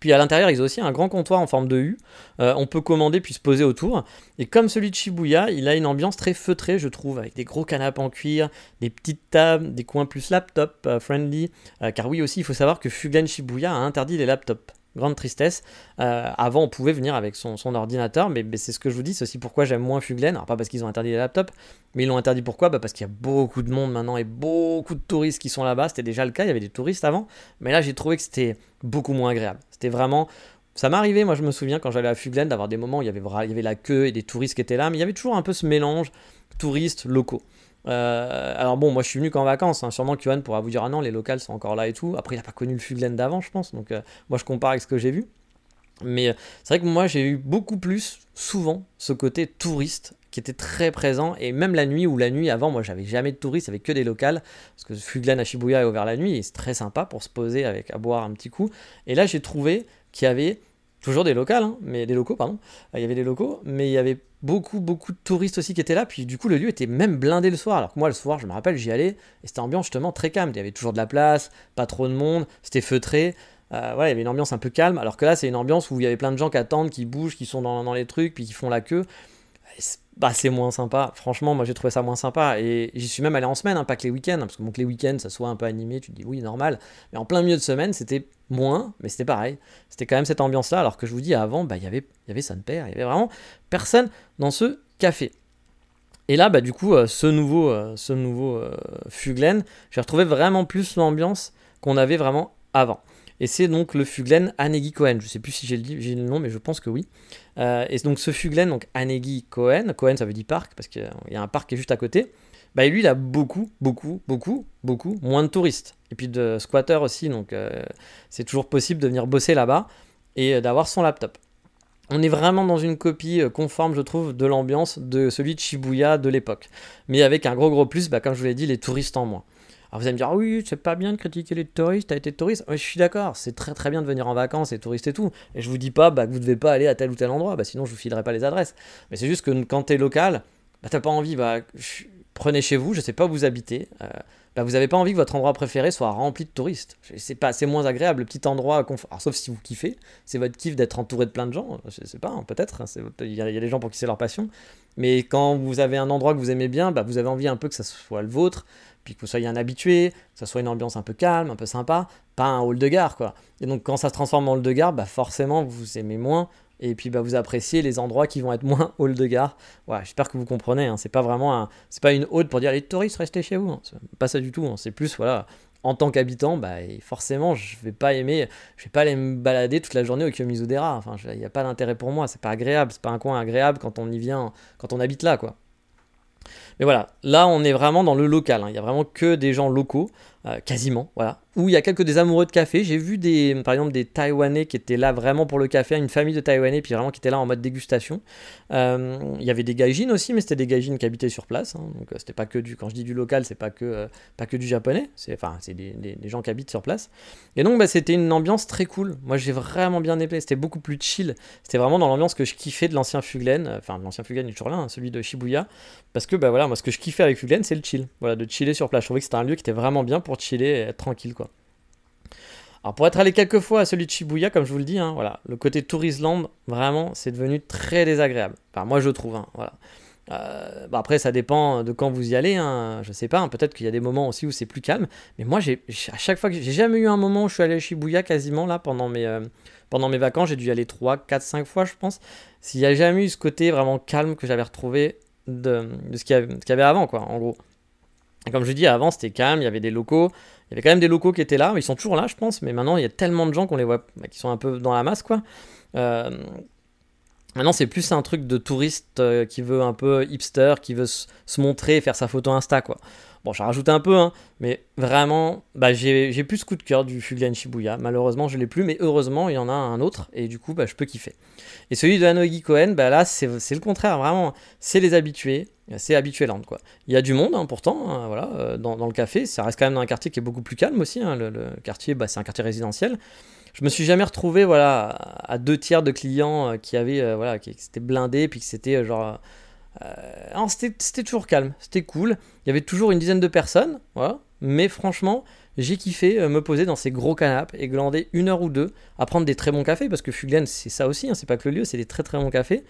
Puis à l'intérieur, ils ont aussi un grand comptoir en forme de U. Euh, on peut commander puis se poser autour. Et comme celui de Shibuya, il a une ambiance très feutrée, je trouve, avec des gros canapes en cuir, des petites tables, des coins plus laptop euh, friendly. Euh, car oui, aussi, il faut savoir que Fugan Shibuya a interdit les laptops grande tristesse. Euh, avant, on pouvait venir avec son, ordinateur, mais, c'est ce que je vous dis, c'est aussi pourquoi j'aime moins Fuglen. Alors, pas parce qu'ils ont interdit les laptops, mais ils l'ont interdit pourquoi? Bah Parce qu'il y a beaucoup de monde maintenant et beaucoup de touristes qui sont là-bas. C'était déjà le cas, il y avait des touristes avant, mais là, j'ai trouvé que c'était beaucoup moins agréable. C'était vraiment. Ça m'est arrivé, moi je me souviens quand j'allais à Fuglen d'avoir des moments où il y, avait, il y avait la queue et des touristes qui étaient là, mais il y avait toujours un peu ce mélange touristes locaux. Euh, alors bon, moi je suis venu qu'en vacances, hein. sûrement Kyohan pourra vous dire ah non, les locales sont encore là et tout. Après, il n'a pas connu le Fuglen d'avant, je pense, donc euh, moi je compare avec ce que j'ai vu. Mais euh, c'est vrai que moi j'ai eu beaucoup plus, souvent, ce côté touriste qui était très présent, et même la nuit ou la nuit avant, moi j'avais jamais de touristes, avec que des locales, parce que Fuglen à Shibuya est ouvert la nuit, et c'est très sympa pour se poser avec à boire un petit coup. Et là j'ai trouvé qu'il y avait toujours des locales, hein, mais des locaux, pardon. Il y avait des locaux, mais il y avait beaucoup, beaucoup de touristes aussi qui étaient là. Puis du coup, le lieu était même blindé le soir. Alors que moi, le soir, je me rappelle, j'y allais et c'était ambiance justement très calme. Il y avait toujours de la place, pas trop de monde, c'était feutré. Euh, voilà, il y avait une ambiance un peu calme. Alors que là, c'est une ambiance où il y avait plein de gens qui attendent, qui bougent, qui sont dans, les trucs, puis qui font la queue. Bah, c'est moins sympa. Franchement, moi j'ai trouvé ça moins sympa. Et j'y suis même allé en semaine, hein, pas que les week-ends. Parce que bon, que les week-ends, ça soit un peu animé, tu te dis oui, normal. Mais en plein milieu de semaine, c'était moins, mais c'était pareil. C'était quand même cette ambiance-là. Alors que je vous dis, avant, bah, y il y avait son père, il y avait vraiment personne dans ce café. Et là, bah, du coup, euh, ce nouveau, euh, ce nouveau euh, Fuglen, j'ai retrouvé vraiment plus l'ambiance qu'on avait vraiment avant. Et c'est donc le Fuglen Anegi Cohen. Je sais plus si j'ai le, nom, mais je pense que oui. Et donc ce Fuglen, donc Anegi Cohen, Cohen ça veut dire parc, parce qu'il y a un parc qui est juste à côté. Bah, lui, il a beaucoup, beaucoup, beaucoup, beaucoup moins de touristes. Et puis de squatters aussi, donc c'est toujours possible de venir bosser là-bas et d'avoir son laptop on est vraiment dans une copie euh, conforme, je trouve, de l'ambiance de celui de Shibuya de l'époque. Mais avec un gros gros plus, bah, comme je vous l'ai dit, les touristes en moins. Alors vous allez me dire, ah oui, c'est pas bien de critiquer les touristes, t'as été touriste. je suis d'accord, c'est très très bien de venir en vacances et touriste et tout. Et je vous dis pas bah, que vous devez pas aller à tel ou tel endroit, bah, sinon je vous filerai pas les adresses. Mais c'est juste que quand t'es local, bah, t'as pas envie, bah, prenez chez vous, je sais pas où vous habitez. Euh, bah, vous n'avez pas envie que votre endroit préféré soit rempli de touristes. C'est pas, moins agréable, le petit endroit, sauf si vous kiffez, c'est votre kiff d'être entouré de plein de gens, je sais pas, peut-être, hein, il y, a des gens pour qui c'est leur passion, mais quand vous avez un endroit que vous aimez bien, bah, vous avez envie un peu que ça soit le vôtre, puis que vous soyez un habitué, que ça soit une ambiance un peu calme, un peu sympa, pas un hall de gare, quoi. Et donc quand ça se transforme en hall de gare, bah forcément vous aimez moins et puis bah, vous appréciez les endroits qui vont être moins (laughs) hall de gare. J'espère que vous comprenez. Hein. c'est pas vraiment un, c'est pas une hôte pour dire les touristes restez chez vous. Hein. pas ça du tout. Hein. c'est plus voilà. En tant qu'habitant, bah, forcément, je vais pas aimer, je vais pas aller me balader toute la journée au Kiyomizu-dera. Enfin, il n'y a pas d'intérêt pour moi. C'est pas agréable. C'est pas un coin agréable quand on y vient, quand on habite là, quoi. Mais voilà, là on est vraiment dans le local, il n'y a vraiment que des gens locaux, euh, quasiment, voilà où il y a quelques des amoureux de café. J'ai vu des, par exemple des Taïwanais qui étaient là vraiment pour le café, une famille de Taïwanais, puis vraiment qui étaient là en mode dégustation. Euh, il y avait des gaijins aussi, mais c'était des gaijins qui habitaient sur place. Hein. donc euh, c'était pas que du, quand je dis du local, c'est pas que euh, pas que du japonais. C'est enfin c'est des, des, gens qui habitent sur place. Et donc bah, c'était une ambiance très cool. Moi j'ai vraiment bien aimé. C'était beaucoup plus chill. C'était vraiment dans l'ambiance que je kiffais de l'ancien Fuglen. Enfin l'ancien Fuglen est toujours là, hein, celui de Shibuya, parce que bah voilà moi ce que je kiffais avec Fuglen c'est le chill. Voilà de chiller sur place. Je trouvais que c'était un lieu qui était vraiment bien pour chiller et être tranquille quoi. Alors pour être allé quelques fois à celui de Shibuya, comme je vous le dis, hein, voilà, le côté Tourisland, vraiment, c'est devenu très désagréable. Enfin, moi je trouve, hein, voilà. Euh, bah, après, ça dépend de quand vous y allez. Hein, je sais pas. Hein, peut-être qu'il y a des moments aussi où c'est plus calme. Mais moi, j'ai à chaque fois que j'ai jamais eu un moment où je suis allé à Shibuya quasiment là pendant mes euh, pendant mes vacances. J'ai dû y aller 3, 4, 5 fois, je pense. S'il n'y a jamais eu ce côté vraiment calme que j'avais retrouvé de, de ce qu'il y, avait avant. En gros. Comme je dis, avant c'était calme. Il y avait des locaux. Il y avait quand même des locaux qui étaient là, ils sont toujours là, je pense, mais maintenant il y a tellement de gens qu'on les voit, bah, qui sont un peu dans la masse, quoi. Euh, maintenant, c'est plus un truc de touriste euh, qui veut un peu hipster, qui veut se, montrer, faire sa photo Insta, quoi. Bon, j'ai rajouté un peu, hein, mais vraiment, bah, j'ai plus ce coup de cœur du Fuglian Shibuya. Malheureusement, je l'ai plus, mais heureusement, il y en a un autre, et du coup, bah, je peux kiffer. Et celui de Hanogi Cohen, là, c'est le contraire, vraiment. C'est les habitués, c'est habituéland, quoi. Il y a du monde, hein, pourtant, hein, voilà, euh, dans, le café. Ça reste quand même dans un quartier qui est beaucoup plus calme aussi. le, quartier, bah, c'est un quartier résidentiel je me suis jamais retrouvé voilà à deux tiers de clients euh, qui avaient euh, voilà qui, s'étaient blindés puis que c'était genre c'était toujours calme, c'était cool. Il y avait toujours une dizaine de personnes, voilà. Mais franchement, j'ai kiffé me poser dans ces gros canapes et glander une heure ou deux à prendre des très bons cafés parce que Fuglen c'est ça aussi, hein, c'est pas que le lieu, c'est des très très bons cafés.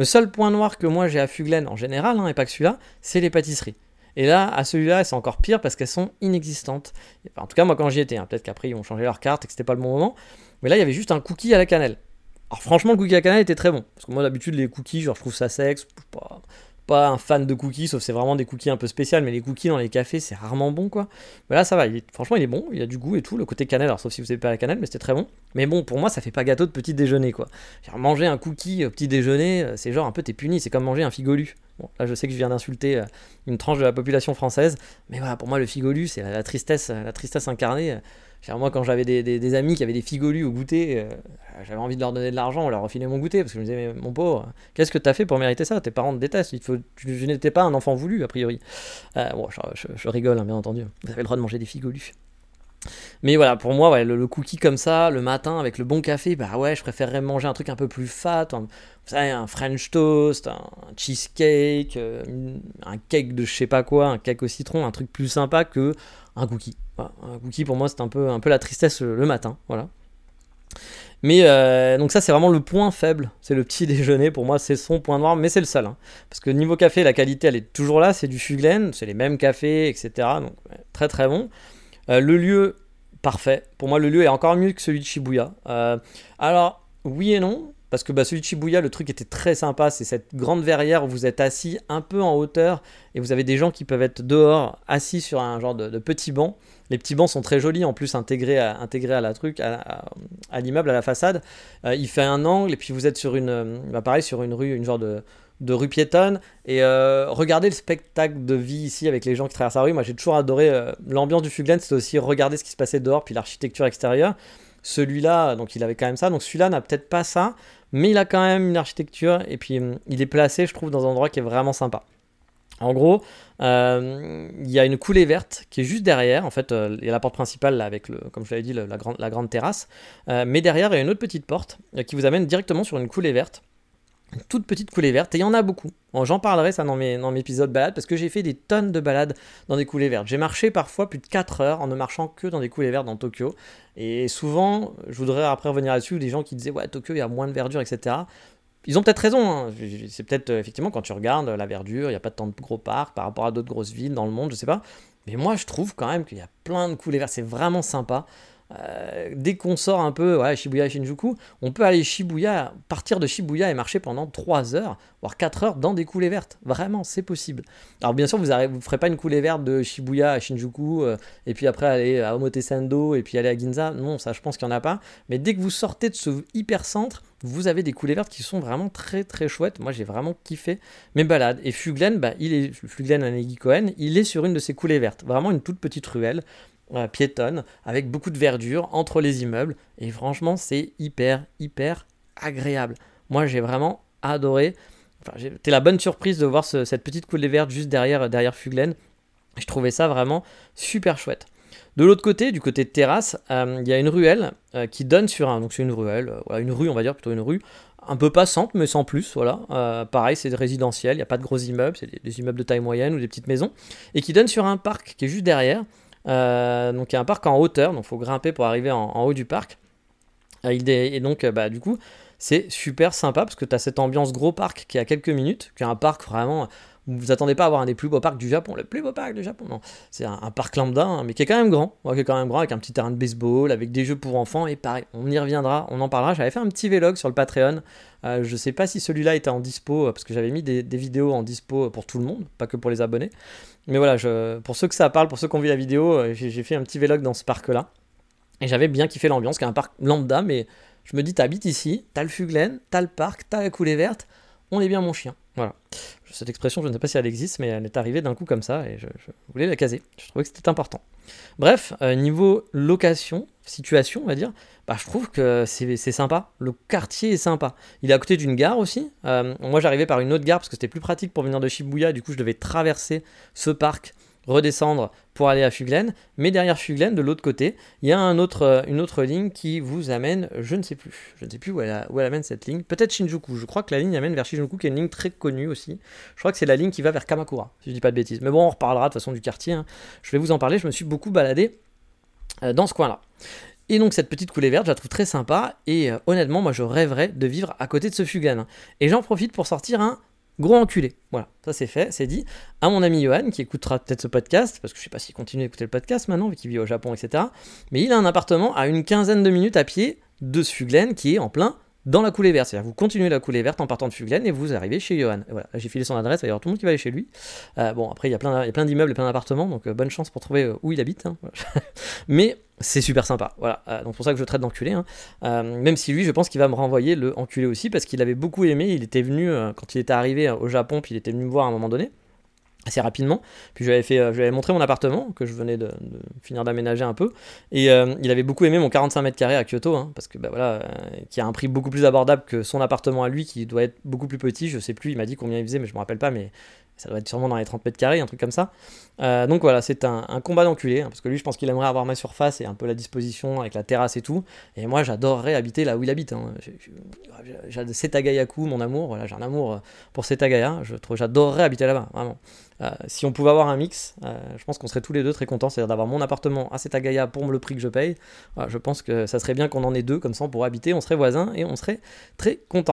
Le seul point noir que moi j'ai à Fuglen en général, hein, et pas que celui-là, c'est les pâtisseries. Et là, à celui-là, c'est encore pire parce qu'elles sont inexistantes. en tout cas, moi quand j'y étais, hein, peut-être qu'après ils ont changé leur carte et que c'était pas le bon moment. Mais là, il y avait juste un cookie à la cannelle. Alors franchement, le cookie à cannelle était très bon. Parce que moi, d'habitude, les cookies, genre, je trouve ça sexe. Pas un fan de cookies, sauf c'est vraiment des cookies un peu spéciales. Mais les cookies dans les cafés, c'est rarement bon, quoi. Mais là, ça va. franchement, il est bon. Il a du goût et tout. Le côté cannelle, alors sauf si vous n'avez pas la cannelle, mais c'était très bon. Mais bon, pour moi, ça fait pas gâteau de petit déjeuner, quoi. manger un cookie au petit déjeuner, euh, c'est genre un peu t'es puni. C'est comme manger un figolu. Bon, là, je sais que je viens d'insulter euh, une tranche de la population française. Mais voilà, pour moi, le figolu, c'est la, tristesse, la tristesse incarnée moi, quand j'avais des, amis qui avaient des figolus au goûter, euh, j'avais envie de leur donner de l'argent, leur refiler mon goûter, parce que je me disais, mon pauvre, qu'est-ce que tu as fait pour mériter ça? Tes parents te détestent, il je n'étais pas un enfant voulu, a priori. Euh, bon, je, rigole, hein, bien entendu. Vous avez le droit de manger des figolus. Mais voilà, pour moi, le, cookie comme ça, le matin, avec le bon café, bah ouais, je préférerais manger un truc un peu plus fat, un, vous savez, un French toast, un, cheesecake, euh, un cake de je sais pas quoi, un cake au citron, un truc plus sympa que un cookie. Un cookie pour moi c'est un peu, un peu la tristesse le, matin, voilà. Mais euh, donc ça c'est vraiment le point faible, c'est le petit (laughs) déjeuner pour moi, c'est son point noir, mais c'est le seul. hein. Parce que niveau café, la qualité elle est toujours là, c'est du Fuglen, c'est les mêmes cafés, etc. Donc très très bon. Euh, le lieu, parfait. Pour moi le lieu est encore mieux que celui de Shibuya. Euh, alors oui et non, parce que bah, celui de Shibuya, le truc était très sympa, c'est cette grande verrière où vous êtes assis un peu en hauteur et vous avez des gens qui peuvent être dehors, assis sur un genre de petit banc. Les petits bancs sont très jolis, en plus intégrés à, la truc, à, l'immeuble, à la façade. Euh, il fait un angle et puis vous êtes sur une, euh, bah, rue, genre de, rue piétonne. Et euh, regardez le spectacle de vie ici avec les gens qui traversent la rue. Moi, j'ai toujours adoré l'ambiance du Fuglen, c'était aussi regarder ce qui se passait dehors, puis l'architecture extérieure. Celui-là, donc il avait quand même ça. Donc celui-là n'a peut-être pas ça, mais il a quand même une architecture et puis hum, il est placé, je trouve, dans un endroit qui est vraiment sympa. En gros, euh, il y a une coulée verte qui est juste derrière. En fait, euh, il y a la porte principale avec, comme je l'avais dit, la, grande, terrasse. Euh, mais derrière, il y a une autre petite porte qui vous amène directement sur une coulée verte. Une toute petite coulée verte. Et il y en a beaucoup. J'en parlerai ça dans mes, dans mes épisodes balades parce que j'ai fait des tonnes de balades dans des coulées vertes. J'ai marché parfois plus de 4 heures en ne marchant que dans des coulées vertes dans Tokyo. Et souvent, je voudrais après revenir là-dessus, des gens qui disaient Ouais, Tokyo, il y a moins de verdure, etc. Ils ont peut-être raison. hein. C'est peut-être euh, effectivement quand tu regardes la verdure, il n'y a pas tant de gros parcs par rapport à d'autres grosses villes dans le monde, je sais pas. Mais moi, je trouve quand même qu'il y a plein de coulées vertes. C'est vraiment sympa. Euh, dès qu'on sort un peu, ouais, Shibuya et Shinjuku, on peut aller Shibuya, partir de Shibuya et marcher pendant 3 heures, voire 4 heures dans des coulées vertes. Vraiment, c'est possible. Alors bien sûr, vous ne ferez pas une coulée verte de Shibuya à Shinjuku, euh, et puis après aller à Omotesando, et puis aller à Ginza. Non, ça je pense qu'il n'y en a pas. Mais dès que vous sortez de ce hyper-centre, vous avez des coulées vertes qui sont vraiment très très chouettes. Moi j'ai vraiment kiffé mes balades. Et Fuglen, bah, il est, Fuglen Anegi Cohen, il est sur une de ces coulées vertes. Vraiment une toute petite ruelle euh, piétonne avec beaucoup de verdure entre les immeubles. Et franchement, c'est hyper hyper agréable. Moi j'ai vraiment adoré. Enfin, c'était la bonne surprise de voir ce- cette petite coulée verte juste derrière, derrière Fuglen. Je trouvais ça vraiment super chouette. De l'autre côté, du côté de terrasse, euh, il y a une ruelle euh, qui donne sur un. Donc c'est une ruelle, euh, une rue, on va dire plutôt une rue, un peu passante, mais sans plus. Voilà. Euh, pareil, c'est résidentiel, il n'y a pas de gros immeubles, c'est des immeubles de taille moyenne ou des petites maisons, et qui donne sur un parc qui est juste derrière. Euh, donc il y a un parc en hauteur, donc il faut grimper pour arriver en, haut du parc. Euh, et donc, euh, bah, du coup, c'est super sympa parce que tu as cette ambiance gros parc qui est à quelques minutes, qui est un parc vraiment vous attendez pas à avoir un des plus beaux parcs du Japon, le plus beau parc du Japon, non. C'est un, parc lambda, hein, mais qui est quand même grand, qui est quand même grand, avec un petit terrain de baseball, avec des jeux pour enfants, et pareil, on y reviendra, on en parlera. J'avais fait un petit vlog sur le Patreon. Euh, je sais pas si celui-là était en dispo, euh, parce que j'avais mis des, vidéos en dispo pour tout le monde, pas que pour les abonnés. Mais voilà, pour ceux que ça parle, pour ceux qui ont vu la vidéo, euh, j'ai fait un petit vlog dans ce parc-là. Et j'avais bien kiffé l'ambiance, qui est un parc lambda, mais je me dis, t'habites ici, t'as le Fuglen, t'as le parc, t'as la coulée verte, on est bien mon chien. Voilà. Cette expression, je ne sais pas si elle existe, mais elle est arrivée d'un coup comme ça, et je, voulais la caser. Je trouvais que c'était important. Bref, euh, niveau location, situation, on va dire, bah, je trouve que c'est c'est sympa. Le quartier est sympa. Il est à côté d'une gare aussi. Euh, moi, j'arrivais par une autre gare parce que c'était plus pratique pour venir de Shibuya. Du coup, je devais traverser ce parc, redescendre pour aller à Fuglen. Mais derrière Fuglen, de l'autre côté, il y a euh, une autre ligne qui vous amène, je ne sais plus. Je ne sais plus où elle, amène cette ligne. Peut-être Shinjuku. Je crois que la ligne amène vers Shinjuku, qui est une ligne très connue aussi. Je crois que c'est la ligne qui va vers Kamakura, si je dis pas de bêtises. Mais bon, on reparlera de toute façon du quartier. hein. Je vais vous en parler. Je me suis beaucoup baladé euh, dans ce coin-là. Et donc cette petite coulée verte, je la trouve très sympa. Et euh, honnêtement, moi je rêverais de vivre à côté de ce Fugan. Et j'en profite pour sortir un gros enculé. Voilà, ça c'est fait, c'est dit. À mon ami Johan, qui écoutera peut-être ce podcast, parce que je sais pas s'il continue d'écouter le podcast maintenant, vu qu'il vit au Japon, etc. Mais il a un appartement à une quinzaine de minutes à pied de ce Fuglen qui est en plein dans la coulée verte. C'est-à-dire vous continuez la coulée verte en partant de Fuglen et vous arrivez chez Johan. Voilà, j'ai filé son adresse, il y avoir tout le monde qui va aller chez lui. Euh, bon, après il y a plein, d'immeubles et plein d'appartements, donc euh, bonne chance pour trouver euh, où il habite. hein. (laughs) Mais c'est super sympa. Voilà, donc pour ça que je traite d'enculé. hein. Même si lui, je pense qu'il va me renvoyer le enculé aussi parce qu'il avait beaucoup aimé. Il était venu quand il était arrivé au Japon, puis il était venu me voir à un moment donné assez rapidement. Puis je lui avais, montré mon appartement que je venais de, finir d'aménager un peu. Et euh, il avait beaucoup aimé mon 45 mètres carrés à Kyoto, hein, parce que bah, voilà, euh, qui a un prix beaucoup plus abordable que son appartement à lui, qui doit être beaucoup plus petit. Je sais plus, il m'a dit combien il faisait, mais je me rappelle pas. Mais Ça doit être sûrement dans les 30 mètres carrés, un truc comme ça. Euh, donc voilà, c'est un, combat d'enculé, hein, parce que lui, je pense qu'il aimerait avoir ma surface et un peu la disposition avec la terrasse et tout. Et moi, j'adorerais habiter là où il habite. Hein. J'ai Setagayaku, mon amour. Voilà, j'ai un amour euh, pour Setagaya. Je j'adorerais habiter là-bas, vraiment. Euh, si on pouvait avoir un mix, je pense qu'on serait tous les deux très contents, c'est-à-dire d'avoir mon appartement à Setagaya pour le prix que je paye. je pense que ça serait bien qu'on en ait deux, comme ça pourrait habiter, on serait voisins et on serait très contents.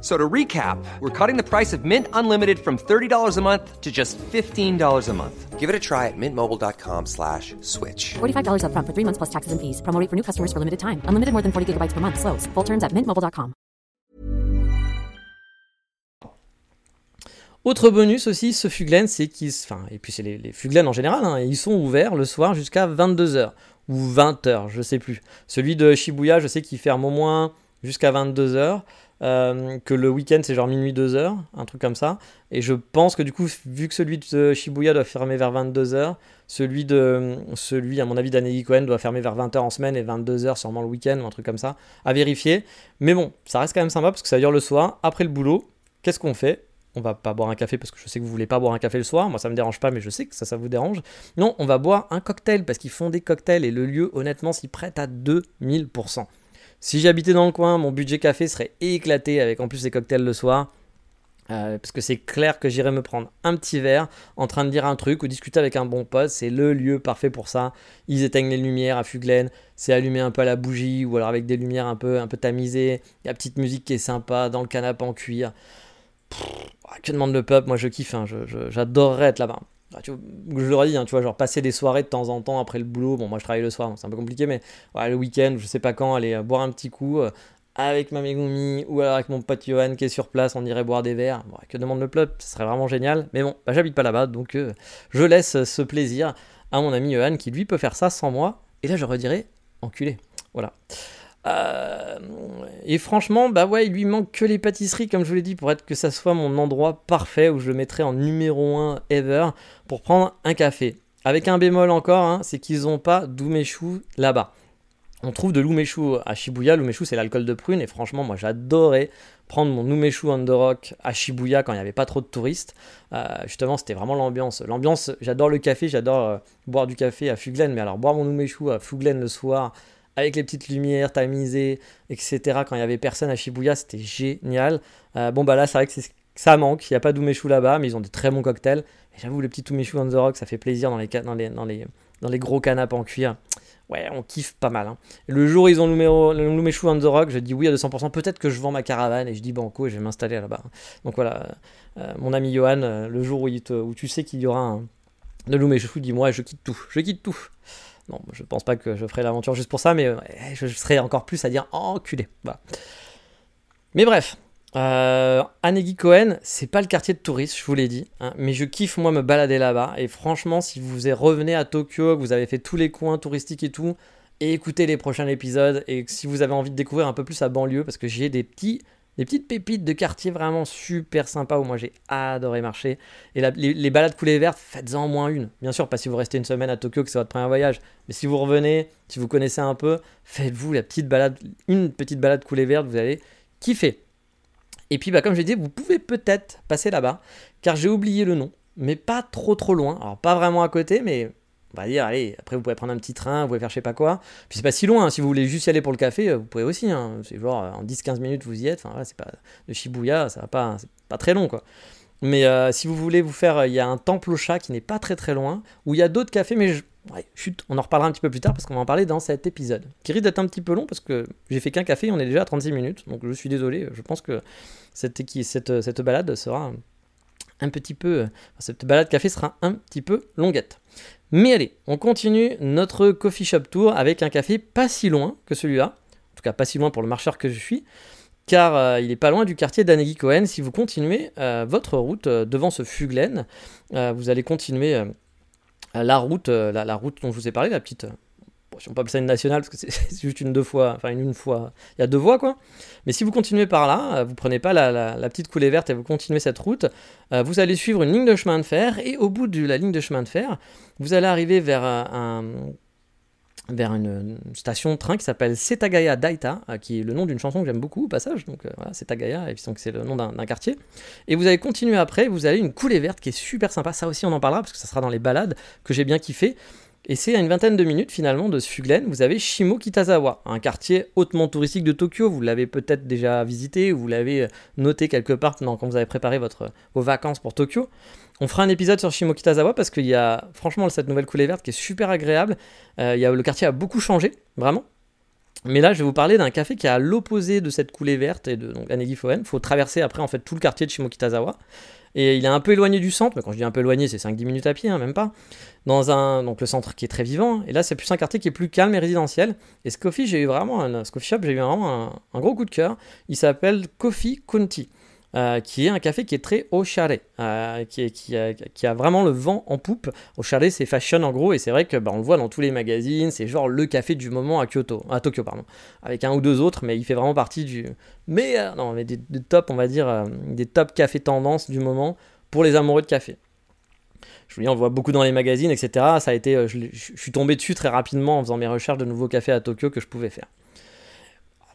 So to recap, we're cutting the price of Mint Unlimited from $30 a month to just $15 a month. Give it a try at mintmobile.com slash switch. $45 up front for three months plus taxes and fees. Promo for new customers for limited time. Unlimited more than 40 gigabytes per month. Slows. Full terms at mintmobile.com. Autre bonus aussi, ce Fuglen, c'est qu'ils... Enfin, et puis c'est les, les Fuglen en général, hein, ils sont ouverts le soir jusqu'à 22h. Ou 20h, je sais plus. Celui de Shibuya, je sais qu'il ferme au moins jusqu'à 22h. Euh, que le week-end c'est genre minuit 2h, un truc comme ça. Et je pense que du coup, vu que celui de Shibuya doit fermer vers 22h, celui, de, celui à mon avis d'Anegi Cohen doit fermer vers 20h en semaine et 22h sûrement le week-end ou un truc comme ça, à vérifier. Mais bon, ça reste quand même sympa parce que ça dure le soir, après le boulot. Qu'est-ce qu'on fait? On va pas boire un café parce que je sais que vous voulez pas boire un café le soir. Moi, ça me dérange pas, mais je sais que ça, ça vous dérange. Non, on va boire un cocktail parce qu'ils font des cocktails et le lieu, honnêtement, s'y prête à 2000%. Si j'habitais dans le coin, mon budget café serait éclaté avec en plus les cocktails le soir. Euh, parce que c'est clair que j'irais me prendre un petit verre en train de dire un truc ou discuter avec un bon pote. C'est le lieu parfait pour ça. Ils éteignent les lumières à Fuglen. C'est allumé un peu la bougie ou alors avec des lumières un peu, un peu tamisées. Il y a petite musique qui est sympa dans le canapé en cuir. que demande le peuple? Moi je kiffe. Hein. J'adorerais être là-bas. Bah, je le dis, hein, tu vois, genre passer des soirées de temps en temps après le boulot. Bon, moi je travaille le soir, c'est un peu compliqué, mais le week-end, je sais pas quand, aller euh, boire un petit coup euh, avec ma Megumi ou alors avec mon pote Johan qui est sur place, on irait boire des verres. que demande le peuple? Ce serait vraiment génial. Mais bon, bah, j'habite pas là-bas, donc euh, je laisse ce plaisir à mon ami Johan qui lui peut faire ça sans moi. Et là, je redirais enculé. Voilà. Euh, et franchement, bah ouais, il lui manque que les pâtisseries, comme je vous l'ai dit, pour être que ça soit mon endroit parfait où je le mettrais en numéro 1 ever pour prendre un café. Avec un bémol encore, hein, c'est qu'ils n'ont pas d'umeshu là-bas. On trouve de l'umeshu à Shibuya. L'umeshu, c'est l'alcool de prune. Et franchement, moi, j'adorais prendre mon umeshu on the rock à Shibuya quand il n'y avait pas trop de touristes. Euh, justement, c'était vraiment l'ambiance. L'ambiance, j'adore le café, j'adore euh, boire du café à Fuglen. Mais alors, boire mon umeshu à Fuglen le soir avec les petites lumières tamisées, etc. Quand il y avait personne à Shibuya, c'était génial. Euh, bon, bah là, c'est vrai que ça manque. Il n'y a pas d'umeshu là-bas, mais ils ont des très bons cocktails. Et j'avoue, le petit umeshu on rock, ça fait plaisir dans les, gros canapes en cuir. Ouais, on kiffe pas mal. Hein. Le jour où ils ont l'umeshu on the rock, je dis oui à 200%. Peut-être que je vends ma caravane et je dis banco et je vais m'installer là-bas. Donc voilà, euh, mon ami Johan, euh, le jour où, où tu sais qu'il y aura un, de l'umeshu, dis-moi, je quitte tout. Je quitte tout. Non, je pense pas que je ferai l'aventure juste pour ça, mais je serai encore plus à dire enculé. Mais bref, euh, Anegi Cohen, c'est pas le quartier de touristes, je vous l'ai dit, hein, mais je kiffe moi me balader là-bas. Et franchement, si vous revenez à Tokyo, que vous avez fait tous les coins touristiques et tout, écoutez les prochains épisodes, et si vous avez envie de découvrir un peu plus à banlieue, parce que j'ai des petits des petites pépites de quartier vraiment super sympas où moi j'ai adoré marcher. Et les, balades coulées vertes, faites-en au moins une. Bien sûr, pas si vous restez une semaine à Tokyo que c'est votre premier voyage, mais si vous revenez, si vous connaissez un peu, faites-vous la petite balade, une petite balade coulée verte, vous allez kiffer. Et puis, bah, comme j'ai dit, vous pouvez peut-être passer là-bas, car j'ai oublié le nom, mais pas trop trop loin. Alors, pas vraiment à côté, mais on va dire, allez, après vous pouvez prendre un petit train, vous pouvez faire je sais pas quoi. Puis c'est pas si loin, hein. si vous voulez juste y aller pour le café, euh, vous pouvez aussi. Hein. C'est genre en 10-15 minutes vous y êtes. Enfin, c'est pas de Shibuya, ça va pas, c'est pas très long quoi. Mais euh, si vous voulez vous faire, il y a un temple au chat qui n'est pas très très loin, où il y a d'autres cafés, mais Ouais, chut, on en reparlera un petit peu plus tard parce qu'on va en parler dans cet épisode. Qui risque d'être un petit peu long parce que j'ai fait qu'un café, on est déjà à 36 minutes. Donc je suis désolé, je pense que cette, cette, cette balade sera un petit peu. Cette balade café sera un petit peu longuette. Mais allez, on continue notre coffee shop tour avec un café pas si loin que celui-là. En tout cas, pas si loin pour le marcheur que je suis. Car euh, il est pas loin du quartier d'Anegui Cohen. Si vous continuez euh, votre route euh, devant ce Fuglen, vous allez continuer la route, la, route dont je vous ai parlé, la petite si on peut appeler ça une nationale, parce que c'est (laughs) juste une deux fois, enfin une, fois, il y a deux voies quoi. Mais si vous continuez par là, euh, vous prenez pas la, petite coulée verte et vous continuez cette route, euh, vous allez suivre une ligne de chemin de fer et au bout de la ligne de chemin de fer, vous allez arriver vers euh, un, vers une, station de train qui s'appelle Setagaya Daita, qui est le nom d'une chanson que j'aime beaucoup au passage, donc voilà, Setagaya, et puis c'est le nom d'un quartier. Et vous allez continuer après, vous avez une coulée verte qui est super sympa, ça aussi on en parlera parce que ça sera dans les balades que j'ai bien kiffé. Et c'est à une vingtaine de minutes finalement de Sfuglen, vous avez Shimo-Kitazawa, un quartier hautement touristique de Tokyo. Vous l'avez peut-être déjà visité ou vous l'avez euh, noté quelque part quand vous avez préparé vos vacances pour Tokyo. On fera un épisode sur Shimo-Kitazawa parce qu'il y a franchement cette nouvelle coulée verte qui est super agréable. Euh, il y a, le quartier a beaucoup changé, vraiment. Mais là, je vais vous parler d'un café qui est à l'opposé de cette coulée verte et de donc, Foen. Il faut traverser après en fait tout le quartier de Shimo-Kitazawa. Et il est un peu éloigné du centre, mais quand je dis un peu éloigné, c'est 5-10 minutes à pied, hein, même pas. Dans un, donc le centre qui est très vivant. Et là, c'est plus un quartier qui est plus calme et résidentiel. Et ce coffee, j'ai eu vraiment un, shop, j'ai eu vraiment un, gros coup de cœur. Il s'appelle Coffee County. Euh, qui est un café qui est très au charret, euh, qui, a, vraiment le vent en poupe. Au charret, c'est fashion en gros, et c'est vrai que bah, on le voit dans tous les magazines, c'est genre le café du moment à Kyoto, à Tokyo pardon, avec un ou deux autres, mais il fait vraiment partie du, mais non, mais des, top, on va dire, euh, des top cafés tendance du moment pour les amoureux de café. Je vous dis, on le voit beaucoup dans les magazines, etc. Ça a été, je suis tombé dessus très rapidement en faisant mes recherches de nouveaux cafés à Tokyo que je pouvais faire.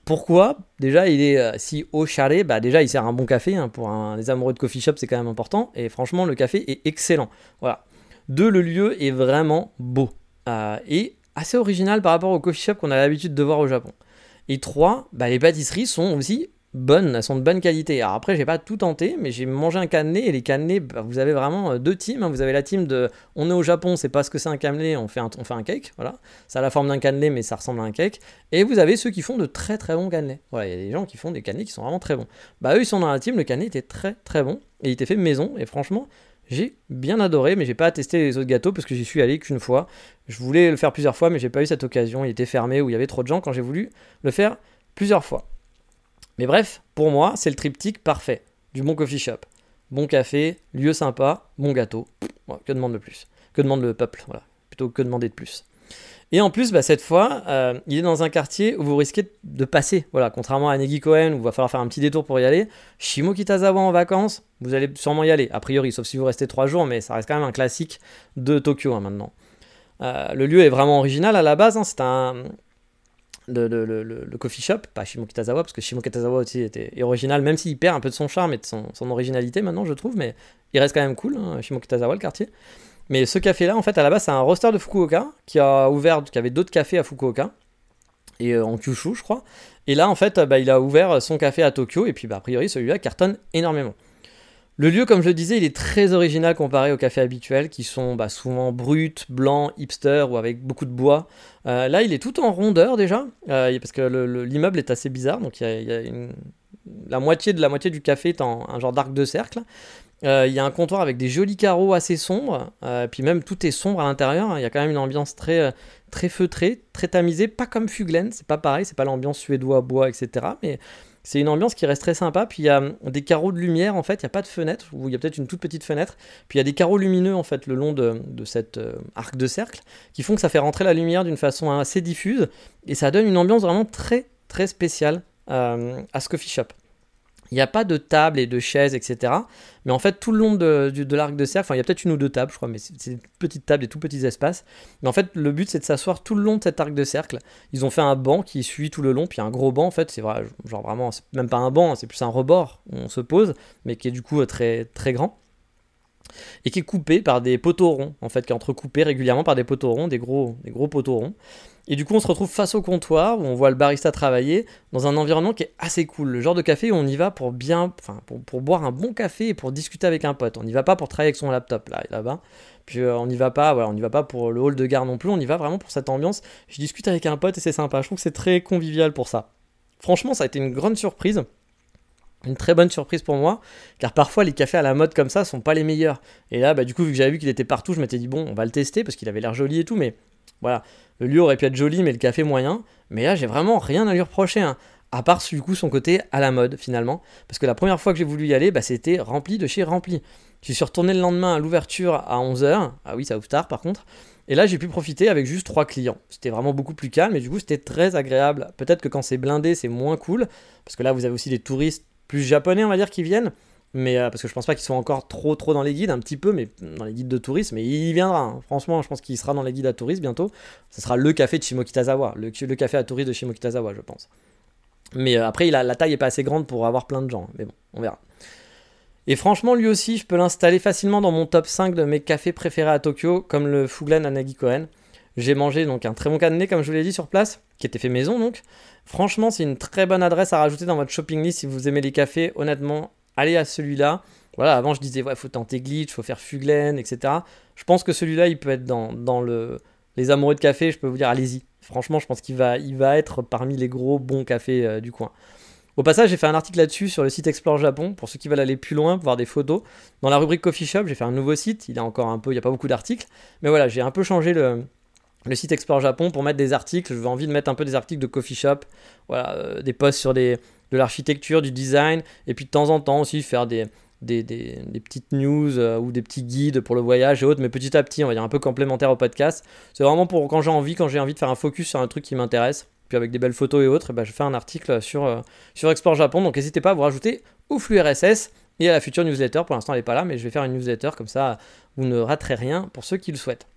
Pourquoi Déjà, il est euh, si au chalet, bah déjà, il sert un bon café. Hein, pour un, les amoureux de coffee shop, c'est quand même important. Et franchement, le café est excellent. Voilà. Deux, le lieu est vraiment beau. Euh, et assez original par rapport au coffee shop qu'on a l'habitude de voir au Japon. Et trois, bah, les pâtisseries sont aussi bonnes, elles sont de bonne qualité. Alors après, j'ai pas tout tenté, mais j'ai mangé un cannelé et les cannelés, bah, vous avez vraiment euh, deux teams. Hein. Vous avez la team de on est au Japon, c'est pas ce que c'est un cannelé, on fait un, on fait un cake, voilà. Ça a la forme d'un cannelé, mais ça ressemble à un cake. Et vous avez ceux qui font de très très bons cannelés. Voilà, il y a des gens qui font des cannelés qui sont vraiment très bons. Bah eux, ils sont dans la team, le cannelé était très très bon et il était fait maison. Et franchement, j'ai bien adoré, mais j'ai pas testé les autres gâteaux parce que j'y suis allé qu'une fois. Je voulais le faire plusieurs fois, mais j'ai pas eu cette occasion. Il était fermé ou il y avait trop de gens quand j'ai voulu le faire plusieurs fois. Mais bref, pour moi, c'est le triptyque parfait du bon coffee shop. Bon café, lieu sympa, bon gâteau. que demande de plus? Que demande le peuple? Voilà, plutôt que demander de plus. Et en plus, bah, cette fois, euh, il est dans un quartier où vous risquez de passer. Voilà, contrairement à Negi Cohen où il va falloir faire un petit détour pour y aller. Shimokitazawa en vacances, vous allez sûrement y aller, a priori, sauf si vous restez trois jours, mais ça reste quand même un classique de Tokyo hein, maintenant. Euh, le lieu est vraiment original à la base. Hein. c'est un, le, le, le, coffee shop, pas Shimokitazawa, parce que Shimokitazawa aussi était original, même s'il perd un peu de son charme et de son, son, originalité maintenant, je trouve, mais il reste quand même cool, hein, le quartier. Mais ce café-là, en fait, à la base, c'est un roster de Fukuoka qui a ouvert, qui avait d'autres cafés à Fukuoka, et euh, en Kyushu, je crois. Et là, en fait, bah, il a ouvert son café à Tokyo, et puis, bah, a priori, celui-là cartonne énormément. Le lieu, comme je le disais, il est très original comparé aux cafés habituels qui sont bah, souvent bruts, blancs, hipster ou avec beaucoup de bois. Euh, là, il est tout en rondeur déjà, euh, parce que l'immeuble est assez bizarre. Donc, il y a, la moitié de la moitié du café est en un genre d'arc de cercle. Euh, il y a un comptoir avec des jolis carreaux assez sombres, puis même tout est sombre à l'intérieur. Hein. Il y a quand même une ambiance très, très feutrée, très tamisée, pas comme Fuglen, c'est pas pareil, c'est pas l'ambiance suédois, bois, etc. Mais c'est une ambiance qui reste très sympa. Puis il y a des carreaux de lumière en fait. Il n'y a pas de fenêtre, ou il y a peut-être une toute petite fenêtre. Puis il y a des carreaux lumineux en fait le long de, cet euh, arc de cercle qui font que ça fait rentrer la lumière d'une façon assez diffuse et ça donne une ambiance vraiment très très spéciale euh, à ce coffee shop. Il n'y a pas de table et de chaises, etc. Mais en fait, tout le long de, l'arc de cercle, enfin, il y a peut-être une ou deux tables, je crois, mais c'est des petites tables, des tout petits espaces. Mais en fait, le but, c'est de s'asseoir tout le long de cet arc de cercle. Ils ont fait un banc qui suit tout le long, puis un gros banc, en fait, c'est vrai, genre vraiment, c'est même pas un banc, c'est plus un rebord où on se pose, mais qui est du coup très, très grand. Et qui est coupé par des poteaux ronds, en fait, qui est entrecoupé régulièrement par des poteaux ronds, des gros, des gros poteaux ronds. Et du coup, on se retrouve face au comptoir où on voit le barista travailler dans un environnement qui est assez cool. Le genre de café où on y va pour bien, enfin, pour, boire un bon café et pour discuter avec un pote. On n'y va pas pour travailler avec son laptop là, là-bas. Puis euh, on n'y va pas, voilà, on n'y va pas pour le hall de gare non plus. On y va vraiment pour cette ambiance. Je discute avec un pote et c'est sympa. Je trouve que c'est très convivial pour ça. Franchement, ça a été une grande surprise une très bonne surprise pour moi, car parfois les cafés à la mode comme ça sont pas les meilleurs. Et là, bah, du coup, vu que j'avais vu qu'il était partout, je m'étais dit, bon, on va le tester parce qu'il avait l'air joli et tout, mais voilà, le lieu aurait pu être joli, mais le café moyen. Mais là, j'ai vraiment rien à lui reprocher, hein. à part du coup son côté à la mode finalement, parce que la première fois que j'ai voulu y aller, bah, c'était rempli de chez rempli. Je suis retourné le lendemain à l'ouverture à 11h, ah oui, ça ouvre tard par contre, et là, j'ai pu profiter avec juste trois clients. C'était vraiment beaucoup plus calme et du coup, c'était très agréable. Peut-être que quand c'est blindé, c'est moins cool parce que là, vous avez aussi des touristes plus japonais, on va dire, qui viennent. Mais euh, parce que je pense pas qu'ils soient encore trop trop dans les guides, un petit peu, mais dans les guides de tourisme. Mais il viendra. Hein. Franchement, je pense qu'il sera dans les guides à tourisme bientôt. Ce sera le café de Shimokitazawa, le, café à tourisme de Shimokitazawa, je pense. Mais euh, après, la taille est pas assez grande pour avoir plein de gens. Mais bon, on verra. Et franchement, lui aussi, je peux l'installer facilement dans mon top 5 de mes cafés préférés à Tokyo, comme le Fuglen Anagi Koen. J'ai mangé donc un très bon cadenet, comme je vous l'ai dit, sur place, qui était fait maison donc. Franchement, c'est une très bonne adresse à rajouter dans votre shopping list si vous aimez les cafés. Honnêtement, allez à celui-là. Voilà, avant je disais, ouais, faut tenter Glitch, faut faire Fuglen, etc. Je pense que celui-là, il peut être dans, dans le, les amoureux de café. Je peux vous dire, allez-y. Franchement, je pense qu'il va, il va être parmi les gros bons cafés euh, du coin. Au passage, j'ai fait un article là-dessus sur le site Explore Japon pour ceux qui veulent aller plus loin, voir des photos. Dans la rubrique Coffee Shop, j'ai fait un nouveau site. Il a encore un peu, il n'y a pas beaucoup d'articles. Mais voilà, j'ai un peu changé le, le site Explore Japon pour mettre des articles. J'ai envie de mettre un peu des articles de coffee shop, voilà, euh, des posts sur des, de l'architecture, du design, et puis de temps en temps aussi faire des, des, des, petites news euh, ou des petits guides pour le voyage et autres, mais petit à petit, on va dire un peu complémentaire au podcast. C'est vraiment pour quand j'ai envie, quand j'ai envie de faire un focus sur un truc qui m'intéresse, puis avec des belles photos et autres, et ben je fais un article sur, euh, sur Japon. Donc n'hésitez pas à vous rajouter au flux RSS et à la future newsletter. Pour l'instant, elle n'est pas là, mais je vais faire une newsletter comme ça, vous ne raterez rien pour ceux qui le souhaitent.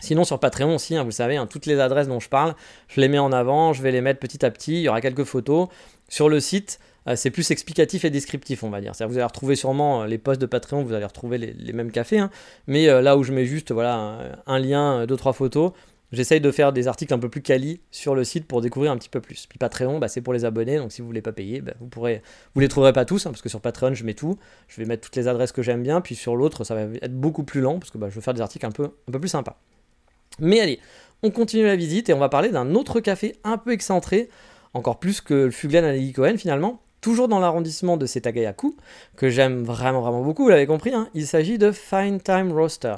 Sinon sur Patreon aussi, hein, vous savez, hein, toutes les adresses dont je parle, je les mets en avant, je vais les mettre petit à petit, il y aura quelques photos. Sur le site, euh, c'est plus explicatif et descriptif, on va dire. vous allez retrouver sûrement euh, les posts de Patreon, vous allez retrouver les, mêmes cafés, hein. mais euh, là où je mets juste voilà, un, lien, deux, trois photos, j'essaye de faire des articles un peu plus quali sur le site pour découvrir un petit peu plus. Puis Patreon, bah, c'est pour les abonnés, donc si vous voulez pas payer, bah, vous pourrez, vous les trouverez pas tous, parce que sur Patreon je mets tout, je vais mettre toutes les adresses que j'aime bien, puis sur l'autre ça va être beaucoup plus lent, parce que bah, je vais faire des articles un peu, un peu plus sympas. Mais allez, on continue la visite et on va parler d'un autre café un peu excentré, encore plus que le Fuglen à Cohen finalement, toujours dans l'arrondissement de Setagayaku, que j'aime vraiment vraiment beaucoup, vous l'avez compris, hein. il s'agit de Fine Time Roaster.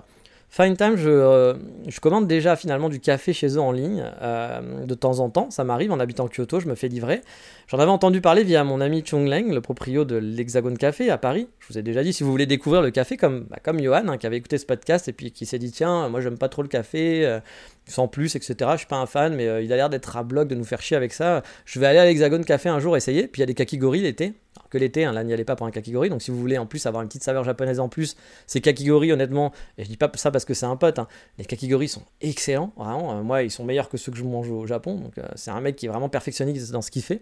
Fine Time, euh, je, commande déjà finalement du café chez eux en ligne euh, de temps en temps. Ça m'arrive en habitant Kyoto, je me fais livrer. J'en avais entendu parler via mon ami Chung Leng, le proprio de l'Hexagone Café à Paris. Je vous ai déjà dit, si vous voulez découvrir le café comme, bah, comme Johan, hein, qui avait écouté ce podcast et puis qui s'est dit tiens, moi j'aime pas trop le café, euh, sans plus, etc. Je suis pas un fan, mais il a l'air d'être à bloc de nous faire chier avec ça. Je vais aller à l'Hexagone Café un jour essayer. Puis il y a des kakigori l'été que l'été, hein, là n'y allez pas pour un kakigori. Donc si vous voulez en plus avoir une petite saveur japonaise en plus, ces kakigori honnêtement, et je dis pas ça parce que c'est un pote, hein, les kakigori sont excellents, vraiment. Euh, moi ils sont meilleurs que ceux que je mange au Japon. Donc euh, c'est un mec qui est vraiment perfectionniste dans ce qu'il fait.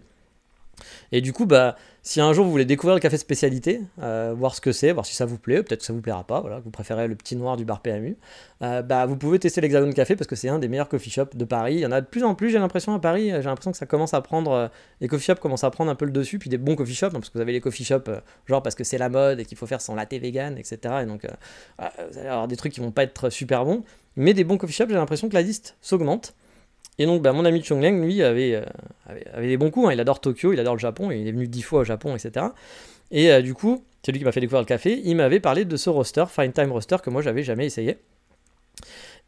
Et du coup, bah, si un jour vous voulez découvrir le café spécialité, euh, voir ce que c'est, voir si ça vous plaît, peut-être que ça vous plaira pas, voilà, vous préférez le petit noir du bar PMU, euh, bah, vous pouvez tester l'Hexagone Café parce que c'est un des meilleurs coffee shops de Paris. Il y en a de plus en plus, j'ai l'impression, à Paris. J'ai l'impression que ça commence à prendre, euh, les coffee shops commencent à prendre un peu le dessus, puis des bons coffee shops, hein, parce que vous avez les coffee shops, genre parce que c'est la mode et qu'il faut faire son latte vegan, etc. Et donc, vous allez avoir des trucs qui vont pas être super bons, mais des bons coffee shops, j'ai l'impression que la liste s'augmente. Et donc, bah, mon ami Chung Leng, lui, avait, euh, avait, des bons coups. Hein. Il adore Tokyo, il adore le Japon, il est venu dix fois au Japon, etc. Et euh, du coup, c'est lui qui m'a fait découvrir le café. Il m'avait parlé de ce roster, Fine Time Roaster, que moi, j'avais jamais essayé.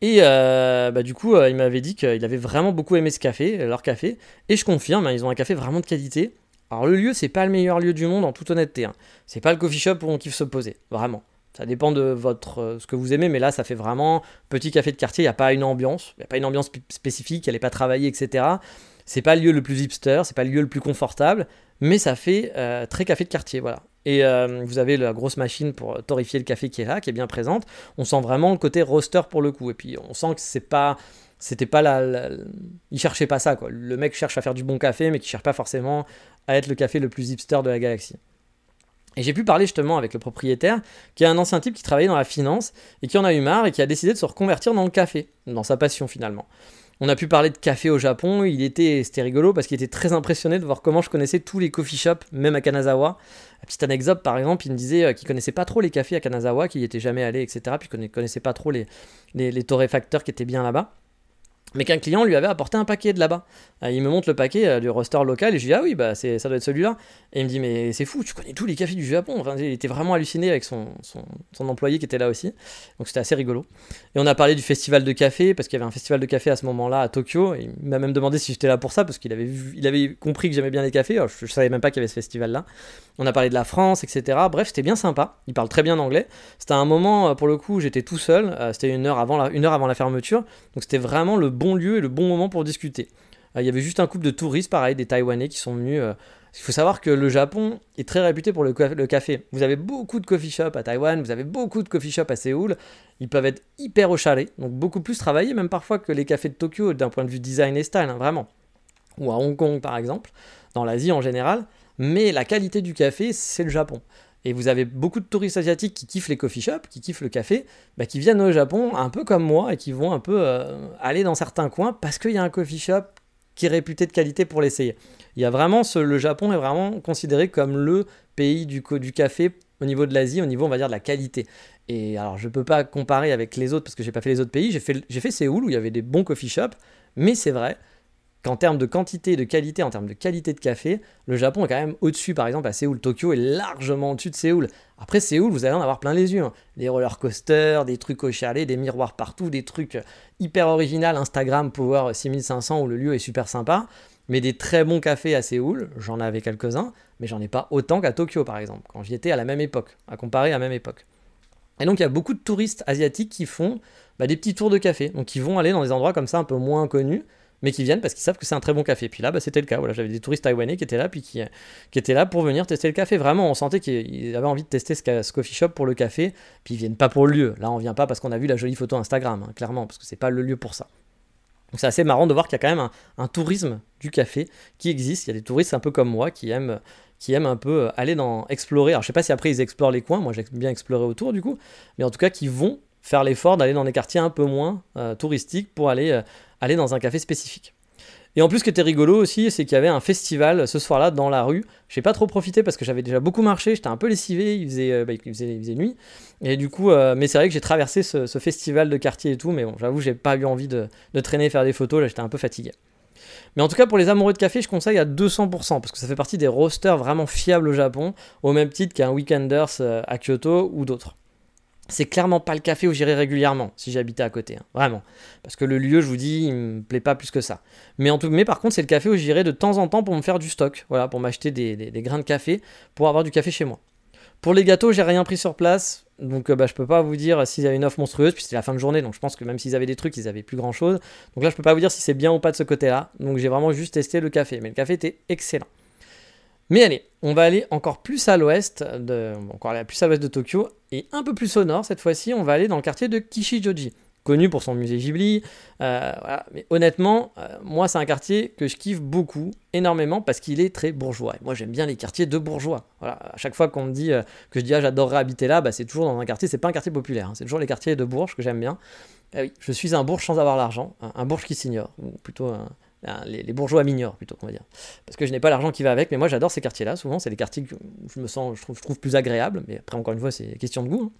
Et euh, bah, du coup, il m'avait dit qu'il avait vraiment beaucoup aimé ce café, leur café. Et je confirme, hein, ils ont un café vraiment de qualité. Alors, le lieu, c'est pas le meilleur lieu du monde, en toute honnêteté. Hein. C'est pas le coffee shop où on kiffe se poser, vraiment. Ça dépend de votre, euh, ce que vous aimez, mais là, ça fait vraiment petit café de quartier. Il n'y a pas une ambiance, il n'y a pas une ambiance spécifique, elle n'est pas travaillée, etc. C'est pas le lieu le plus hipster, c'est pas le lieu le plus confortable, mais ça fait euh, très café de quartier, voilà. Et euh, vous avez la grosse machine pour torréfier le café qui est là, qui est bien présente. On sent vraiment le côté roaster pour le coup. Et puis on sent que c'est pas, c'était pas la, il cherchait pas ça quoi. Le mec cherche à faire du bon café, mais qui cherche pas forcément à être le café le plus hipster de la galaxie. Et j'ai pu parler justement avec le propriétaire, qui est un ancien type qui travaillait dans la finance et qui en a eu marre et qui a décidé de se reconvertir dans le café, dans sa passion finalement. On a pu parler de café au Japon, il était, c'était rigolo parce qu'il était très impressionné de voir comment je connaissais tous les coffee shops, même à Kanazawa. La petite anecdote par exemple, il me disait euh, qu'il connaissait pas trop les cafés à Kanazawa, qu'il n'y était jamais allé, etc. Puis qu'il connaissait pas trop les, torréfacteurs qui étaient bien là-bas mais qu'un client lui avait apporté un paquet de là-bas. Euh, il me montre le paquet euh, du roster local et je dis ah oui bah ça doit être celui-là. Et il me dit mais c'est fou, tu connais tous les cafés du Japon. Enfin, il était vraiment halluciné avec son, employé qui était là aussi. Donc c'était assez rigolo. Et on a parlé du festival de café parce qu'il y avait un festival de café à ce moment-là à Tokyo. Il m'a même demandé si j'étais là pour ça parce qu'il avait vu, il avait compris que j'aimais bien les cafés. je, je savais même pas qu'il y avait ce festival-là. On a parlé de la France, etc. Bref, c'était bien sympa. Il parle très bien anglais. C'était un moment, euh, pour le coup, j'étais tout seul. C'était une heure avant la, fermeture. Donc c'était vraiment le bon lieu et le bon moment pour discuter. Euh, il y avait juste un couple de touristes, pareil, des Taïwanais qui sont venus. Euh, il faut savoir que le Japon est très réputé pour le, café. Vous avez beaucoup de coffee shops à Taïwan, vous avez beaucoup de coffee shops à Séoul. Ils peuvent être hyper au chalet, donc beaucoup plus travaillés, même parfois que les cafés de Tokyo d'un point de vue design et style, hein, vraiment. Ou à Hong Kong par exemple, dans l'Asie en général. Mais la qualité du café, c'est le Japon. Et vous avez beaucoup de touristes asiatiques qui kiffent les coffee shops, qui kiffent le café, bah, qui viennent au Japon un peu comme moi et qui vont un peu euh, aller dans certains coins parce qu'il y a un coffee shop qui est réputé de qualité pour l'essayer. Il y a vraiment ce, le Japon est vraiment considéré comme le pays du, café au niveau de l'Asie, au niveau on va dire de la qualité. Et alors je ne peux pas comparer avec les autres parce que j'ai pas fait les autres pays. J'ai fait Séoul où il y avait des bons coffee shops, mais c'est vrai qu'en termes de quantité de qualité, en termes de qualité de café, le Japon est quand même au-dessus, par exemple, à Séoul. Tokyo est largement au-dessus de Séoul. Après Séoul, vous allez en avoir plein les yeux. Hein. Des roller coasters, des trucs au chalet, des miroirs partout, des trucs hyper originaux. Instagram Power 6500 où le lieu est super sympa. Mais des très bons cafés à Séoul, j'en avais quelques-uns, mais j'en ai pas autant qu'à Tokyo, par exemple, quand j'y étais à la même époque, à comparer à la même époque. Et donc il y a beaucoup de touristes asiatiques qui font bah, des petits tours de café, donc ils vont aller dans des endroits comme ça un peu moins connus, mais qui viennent parce qu'ils savent que c'est un très bon café. Puis là, bah, c'était le cas. Voilà, j'avais des touristes taïwanais qui étaient là, puis qui, étaient là pour venir tester le café. Vraiment, on sentait qu'ils avaient envie de tester ce, coffee shop pour le café, puis ils viennent pas pour le lieu. Là, on vient pas parce qu'on a vu la jolie photo Instagram, hein, clairement, parce que c'est pas le lieu pour ça. Donc c'est assez marrant de voir qu'il y a quand même un, tourisme du café qui existe. Il y a des touristes un peu comme moi qui aiment qui aiment un peu euh, aller dans explorer. Alors je sais pas si après ils explorent les coins, moi j'aime bien explorer autour du coup, mais en tout cas qui vont faire l'effort d'aller dans des quartiers un peu moins euh, touristiques pour aller, euh, aller dans un café spécifique. Et en plus, ce qui était rigolo aussi, c'est qu'il y avait un festival ce soir-là dans la rue. J'ai pas trop profité parce que j'avais déjà beaucoup marché, j'étais un peu lessivé, il faisait, euh, bah, nuit. Et du coup, euh, mais c'est vrai que j'ai traversé ce, festival de quartier et tout, mais bon, j'avoue, j'ai pas eu envie de, de traîner, faire des photos, là j'étais un peu fatigué. Mais en tout cas, pour les amoureux de café, je conseille à 200%, parce que ça fait partie des roasters vraiment fiables au Japon, au même titre qu'un Weekenders euh, à Kyoto ou d'autres c'est clairement pas le café où j'irai régulièrement si j'habitais à côté, hein, vraiment. Parce que le lieu, je vous dis, il me plaît pas plus que ça. Mais, en tout, mais par contre, c'est le café où j'irai de temps en temps pour me faire du stock, voilà, pour m'acheter des, grains de café, pour avoir du café chez moi. Pour les gâteaux, j'ai rien pris sur place, donc euh, bah, je peux pas vous dire s'ils avaient une offre monstrueuse, puis c'est la fin de journée, donc je pense que même s'ils avaient des trucs, ils avaient plus grand chose. Donc là, je peux pas vous dire si c'est bien ou pas de ce côté-là. Donc j'ai vraiment juste testé le café, mais le café était excellent. Mais allez, on va aller encore plus à l'ouest de, encore plus à l'ouest de Tokyo et un peu plus au nord cette fois-ci. On va aller dans le quartier de Kishijoji, connu pour son musée Ghibli. Euh, Mais honnêtement, euh, moi c'est un quartier que je kiffe beaucoup, énormément parce qu'il est très bourgeois. Moi j'aime bien les quartiers de bourgeois. Voilà, à chaque fois qu'on me dit euh, que je dis ah, j'adorerais habiter là, bah, c'est toujours dans un quartier. C'est pas un quartier populaire, hein. c'est toujours les quartiers de bourges que j'aime bien. Oui, je suis un bourge sans avoir l'argent, un, un bourge qui s'ignore, ou plutôt un, les, bourgeois mineurs plutôt, on va dire. Parce que je n'ai pas l'argent qui va avec, mais moi j'adore ces quartiers-là. Souvent, c'est les quartiers que je me sens, je trouve, plus agréables. Mais après, encore une fois, c'est question de goût. Hein.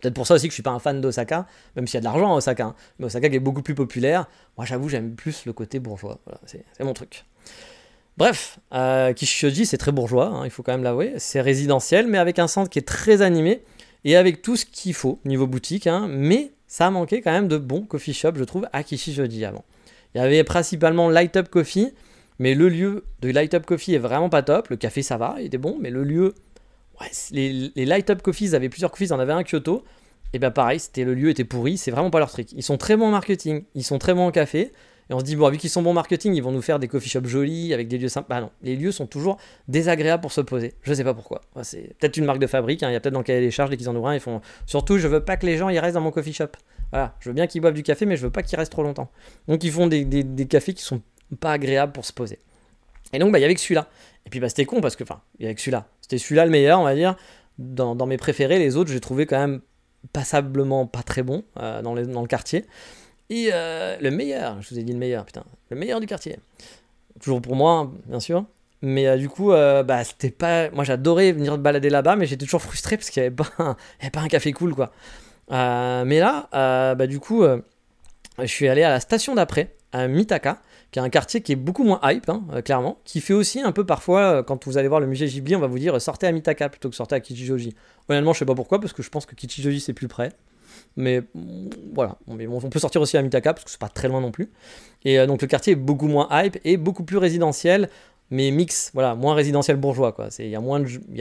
Peut-être pour ça aussi que je suis pas un fan d'Osaka, même s'il y a de l'argent à Osaka. Hein. Mais Osaka qui est beaucoup plus populaire. Moi, j'avoue, j'aime plus le côté bourgeois. C'est mon truc. Bref, euh, Kishijoji, c'est très bourgeois, hein, il faut quand même l'avouer. C'est résidentiel, mais avec un centre qui est très animé et avec tout ce qu'il faut niveau boutique. mais ça a manqué quand même de bons coffee shops, je trouve, à Kishijoji avant. Il y avait principalement Light Up Coffee, mais le lieu de Light Up Coffee est vraiment pas top. Le café, ça va, il était bon, mais le lieu. Ouais, les, Light Up Coffees avaient plusieurs coffees, ils en avaient un Kyoto. Et bien pareil, le lieu était pourri, c'est vraiment pas leur truc. Ils sont très bons en marketing, ils sont très bons en café. Et on se dit, bon, vu qu'ils sont bons en marketing, ils vont nous faire des coffee shops jolis, avec des lieux sympas. Bah non, les lieux sont toujours désagréables pour se poser. Je sais pas pourquoi. C'est peut-être une marque de fabrique, hein. il y a peut-être dans le cahier des charges, dès qu'ils en ouvrent un, ils font. Surtout, je veux pas que les gens ils restent dans mon coffee shop. Voilà, je veux bien qu'ils boivent du café, mais je veux pas qu'ils restent trop longtemps. Donc ils font des, cafés qui sont pas agréables pour se poser. Et donc, bah, il y avait que celui-là. Et puis, bah, c'était con parce que, enfin, il y avait que celui-là. C'était celui-là le meilleur, on va dire. Dans, dans mes préférés, les autres, j'ai trouvé quand même passablement pas très bon euh, dans, dans, le quartier. Et euh, le meilleur, je vous ai dit le meilleur, putain, le meilleur du quartier. Toujours pour moi, bien sûr. Mais euh, du coup, bah, c'était pas. Moi, j'adorais venir balader là-bas, mais j'étais toujours frustré parce qu'il n'y avait, avait pas un café cool, quoi. Mais là, bah, du coup, je suis allé à la station d'après, à Mitaka, qui est un quartier qui est beaucoup moins hype, hein, clairement, qui fait aussi un peu parfois, quand vous allez voir le musée Ghibli, on va vous dire sortez à Mitaka plutôt que sortez à Kichijoji. Honnêtement, je sais pas pourquoi, parce que je pense que Kichijoji c'est plus près. Mais voilà, on peut sortir aussi à Mitaka parce que c'est pas très loin non plus. Et euh, donc le quartier est beaucoup moins hype et beaucoup plus résidentiel, mais mix, voilà, moins résidentiel bourgeois quoi. Il y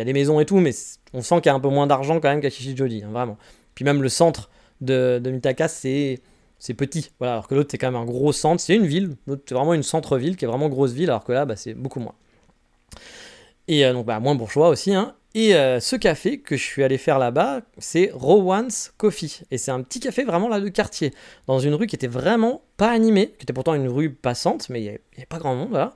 a des maisons et tout, mais on sent qu'il y a un peu moins d'argent quand même qu'à Kichijoji, hein, vraiment. Puis même le centre de, de Mitaka, c'est petit, voilà, alors que l'autre c'est quand même un gros centre, c'est une ville, l'autre c'est vraiment une centre-ville qui est vraiment grosse ville, alors que là bah, c'est beaucoup moins. Et euh, donc bah, moins bourgeois aussi, hein. Et euh, ce café que je suis allé faire là-bas, c'est Rowan's Coffee. Et c'est un petit café vraiment là de quartier, dans une rue qui était vraiment pas animée, qui était pourtant une rue passante, mais il n'y avait, pas grand monde, voilà.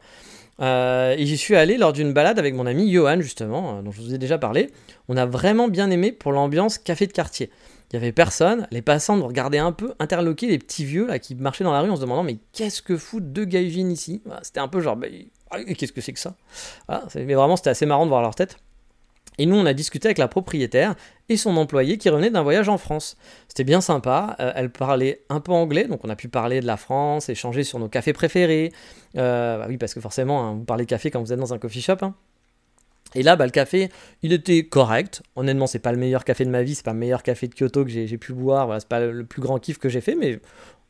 Euh, et j'y suis allé lors d'une balade avec mon ami Johan, justement, euh, dont je vous ai déjà parlé. On a vraiment bien aimé pour l'ambiance café de quartier. Il n'y avait personne, les passants nous regardaient un peu interloqués, les petits vieux là qui marchaient dans la rue en se demandant mais qu'est-ce que foutent deux gaijins ici? C'était un peu genre, bah, qu'est-ce que c'est que ça? Mais vraiment, c'était assez marrant de voir leur tête. Et nous, on a discuté avec la propriétaire et son employé qui revenait d'un voyage en France. C'était bien sympa. Euh, elle parlait un peu anglais, donc on a pu parler de la France, échanger sur nos cafés préférés. Euh, bah oui, parce que forcément, hein, vous parlez café quand vous êtes dans un coffee shop. Hein. Et là, bah, le café, il était correct. Honnêtement, c'est pas le meilleur café de ma vie, c'est pas le meilleur café de Kyoto que j'ai pu boire. Voilà, c'est pas le plus grand kiff que j'ai fait, mais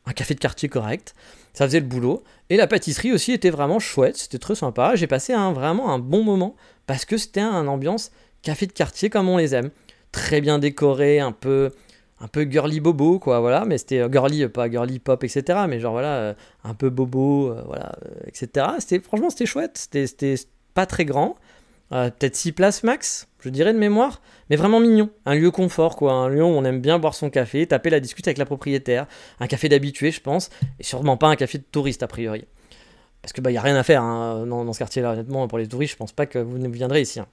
un café de quartier correct. Ça faisait le boulot. Et la pâtisserie aussi était vraiment chouette, c'était très sympa. J'ai passé un, vraiment un bon moment parce que c'était un ambiance café de quartier comme on les aime. Très bien décoré, un peu un peu girly bobo quoi voilà. Mais c'était euh, girly pas girly pop etc mais genre voilà euh, un peu bobo euh, voilà etc c'était franchement c'était chouette. C'était pas très grand. Peut-être 6 places max je dirais de mémoire mais vraiment mignon. Un lieu confort quoi. Un lieu où on aime bien boire son café taper la discute avec la propriétaire. Un café d'habitué je pense. Et sûrement pas un café de touriste a priori. Parce que bah y a rien à faire hein, dans, ce quartier là honnêtement. Pour les touristes je pense pas que vous ne viendrez ici hein.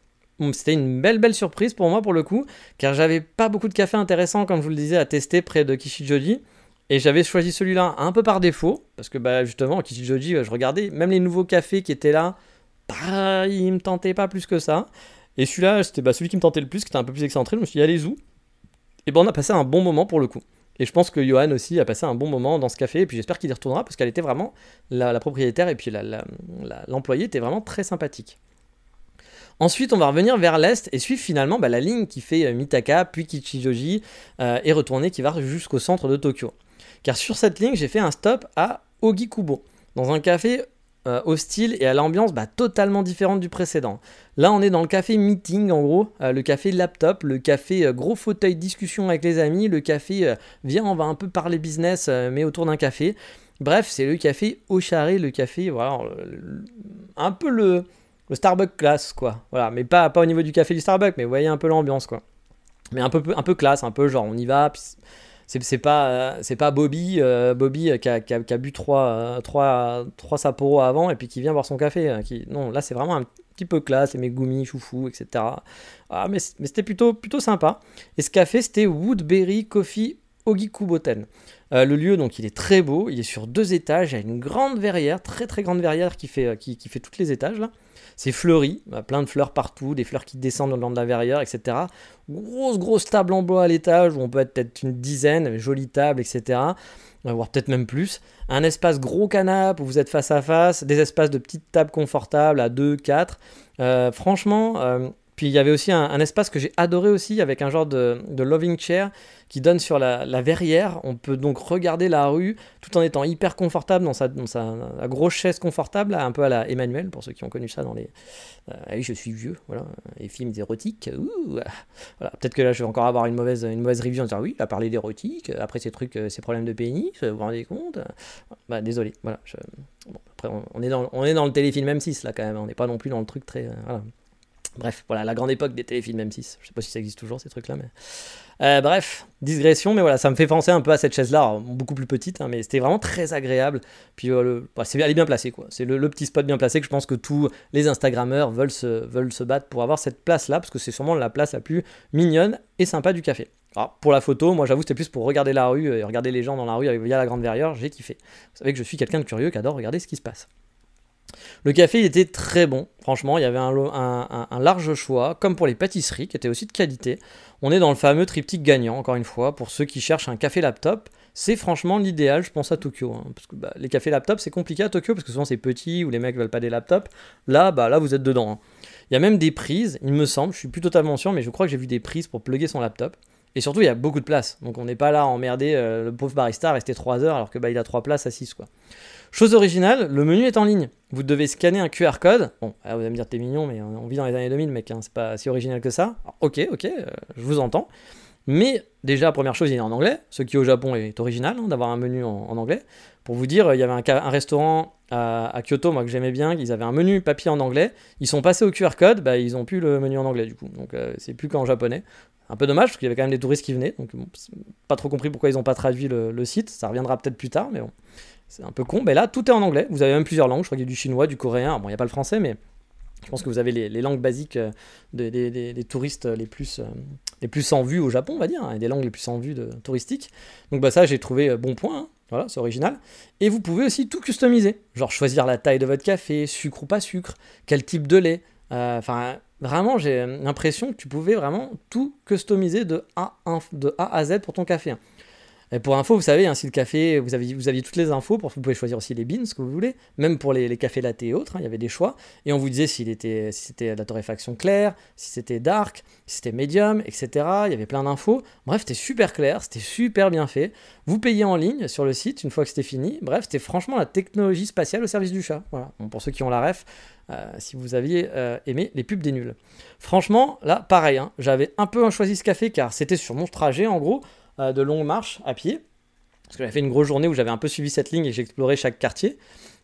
C'était une belle belle surprise pour moi pour le coup, car j'avais pas beaucoup de cafés intéressants, comme je vous le disais, à tester près de Kishijoji. Et j'avais choisi celui-là un peu par défaut, parce que bah, justement, Kishijoji, je regardais, même les nouveaux cafés qui étaient là, bah, ils me tentaient pas plus que ça. Et celui-là, c'était bah, celui qui me tentait le plus, qui était un peu plus excentré. Je me suis dit, allez où Et bon, on a passé un bon moment pour le coup. Et je pense que Johan aussi a passé un bon moment dans ce café, et puis j'espère qu'il y retournera, parce qu'elle était vraiment, la, propriétaire et puis l'employé était vraiment très sympathique. Ensuite, on va revenir vers l'est et suivre finalement bah, la ligne qui fait euh, Mitaka, puis Kichijoji, euh, et retourner qui va jusqu'au centre de Tokyo. Car sur cette ligne, j'ai fait un stop à Ogikubo, dans un café euh, au et à l'ambiance bah, totalement différente du précédent. Là, on est dans le café meeting, en gros, le café laptop, le café gros fauteuil discussion avec les amis, le café viens, on va un peu parler business, mais autour d'un café. Bref, c'est le café au charré, le café, voilà, un peu le, le Starbucks classe, quoi. Voilà, mais pas, pas au niveau du café du Starbucks, mais vous voyez un peu l'ambiance, quoi. Mais un peu, un peu classe, un peu genre on y va, c'est pas, c'est pas Bobby, euh, Bobby qui a, qui, a, bu 3, 3, 3 Sapporo avant et puis qui vient boire son café. Qui, non, là c'est vraiment un petit peu classe, mes goumis, choufou, etc. Ah, mais, mais c'était plutôt, plutôt sympa. Et ce café, c'était Woodberry Coffee Ogikuboten. Euh, le lieu, donc, il est très beau, il est sur deux étages, il y a une grande verrière, très très grande verrière qui fait, qui, qui fait toutes les étages là. C'est fleuri, plein de fleurs partout, des fleurs qui descendent le long de la verrière, etc. Grosse, grosse table en bois à l'étage où on peut être peut-être une dizaine, jolie table, etc. Voire peut-être même plus. Un espace gros canapé où vous êtes face à face, des espaces de petites tables confortables à 2, 4. Euh, franchement, euh, puis il y avait aussi un, espace que j'ai adoré aussi avec un genre de, loving chair qui donne sur la, verrière. On peut donc regarder la rue tout en étant hyper confortable dans sa, grosse chaise confortable, un peu à la Emmanuel, pour ceux qui ont connu ça dans les. Euh, je suis vieux, voilà, les films érotiques. voilà. Peut-être que là je vais encore avoir une mauvaise, une mauvaise review en disant oui, il a parlé d'érotique, après ces trucs, euh, ces problèmes de pénis, vous vous rendez compte? Bah, Désolé, voilà. après, on, est dans, on est dans le téléfilm M6 là quand même, on n'est pas non plus dans le truc très. voilà. Bref, voilà, la grande époque des téléfilms M6. Je sais pas si ça existe toujours ces trucs-là, mais. Euh, bref, digression, mais voilà, ça me fait penser un peu à cette chaise-là, beaucoup plus petite, hein, mais c'était vraiment très agréable. Puis euh, le, bah, elle est bien placée, quoi. C'est le, petit spot bien placé que je pense que tous les Instagrammeurs veulent se, battre pour avoir cette place-là, parce que c'est sûrement la place la plus mignonne et sympa du café. Alors, pour la photo, moi j'avoue, c'était plus pour regarder la rue et regarder les gens dans la rue via la grande verrière, j'ai kiffé. Vous savez que je suis quelqu'un de curieux qui adore regarder ce qui se passe. Le café, il était très bon. Franchement, il y avait un, large choix, comme pour les pâtisseries, qui étaient aussi de qualité. On est dans le fameux triptyque gagnant, encore une fois, pour ceux qui cherchent un café laptop. C'est franchement l'idéal, je pense, à Tokyo. Hein, parce que bah, les cafés laptop, c'est compliqué à Tokyo, parce que souvent c'est petit, ou les mecs veulent pas des laptops. Là, bah, là vous êtes dedans. Hein. Il y a même des prises, il me semble, je suis plus totalement sûr, mais je crois que j'ai vu des prises pour plugger son laptop. Et surtout, il y a beaucoup de place. Donc on n'est pas là à emmerder euh, le pauvre barista à rester 3 heures alors que bah, il a 3 places à 6 quoi. Chose originale, le menu est en ligne. Vous devez scanner un QR code. Bon, vous allez me dire t'es mignon, mais on vit dans les années 2000, mec, hein, c'est pas si original que ça. ok, ok, euh, je vous entends. Mais déjà, première chose, il est en anglais, ce qui au Japon est original hein, d'avoir un menu en, anglais. Pour vous dire, il y avait un, restaurant à, Kyoto, moi que j'aimais bien, ils avaient un menu papier en anglais. Ils sont passés au QR code, bah, ils ont plus le menu en anglais du coup. Donc euh, c'est plus qu'en japonais. Un peu dommage parce qu'il y avait quand même des touristes qui venaient. Donc pas trop compris pourquoi ils n'ont pas traduit le, site. Ça reviendra peut-être plus tard, mais bon. C'est un peu con. Mais là, tout est en anglais. Vous avez même plusieurs langues. Je crois qu'il y a du chinois, du coréen. Bon, il n'y a pas le français, mais je pense que vous avez les, langues basiques euh, des, touristes les plus, euh, les plus en vue au Japon, on va dire, hein, et des langues les plus en vue touristiques. Donc bah, ça, j'ai trouvé euh, bon point. Hein. Voilà, c'est original. Et vous pouvez aussi tout customiser. Genre choisir la taille de votre café, sucre ou pas sucre, quel type de lait. Enfin, vraiment, j'ai l'impression que tu pouvais vraiment tout customiser de A, de A à Z pour ton café. Et pour info, vous savez, hein, si le café, vous aviez, vous aviez toutes les infos, pour, vous pouvez choisir aussi les beans, ce que vous voulez, même pour les, cafés latte et autres, hein, il y avait des choix. Et on vous disait s'il était, si c'était la torréfaction claire, si c'était dark, si c'était medium, etc. Il y avait plein d'infos. Bref, c'était super clair, c'était super bien fait. Vous payez en ligne sur le site une fois que c'était fini. Bref, c'était franchement la technologie spatiale au service du chat. Voilà. pour ceux qui ont la ref, euh, si vous aviez euh, aimé les pubs des nuls. Franchement, là, pareil, hein, j'avais un peu choisi ce café car c'était sur mon trajet en gros. Euh, de longues marches à pied. Parce que j'avais fait une grosse journée où j'avais un peu suivi cette ligne et j'explorais chaque quartier.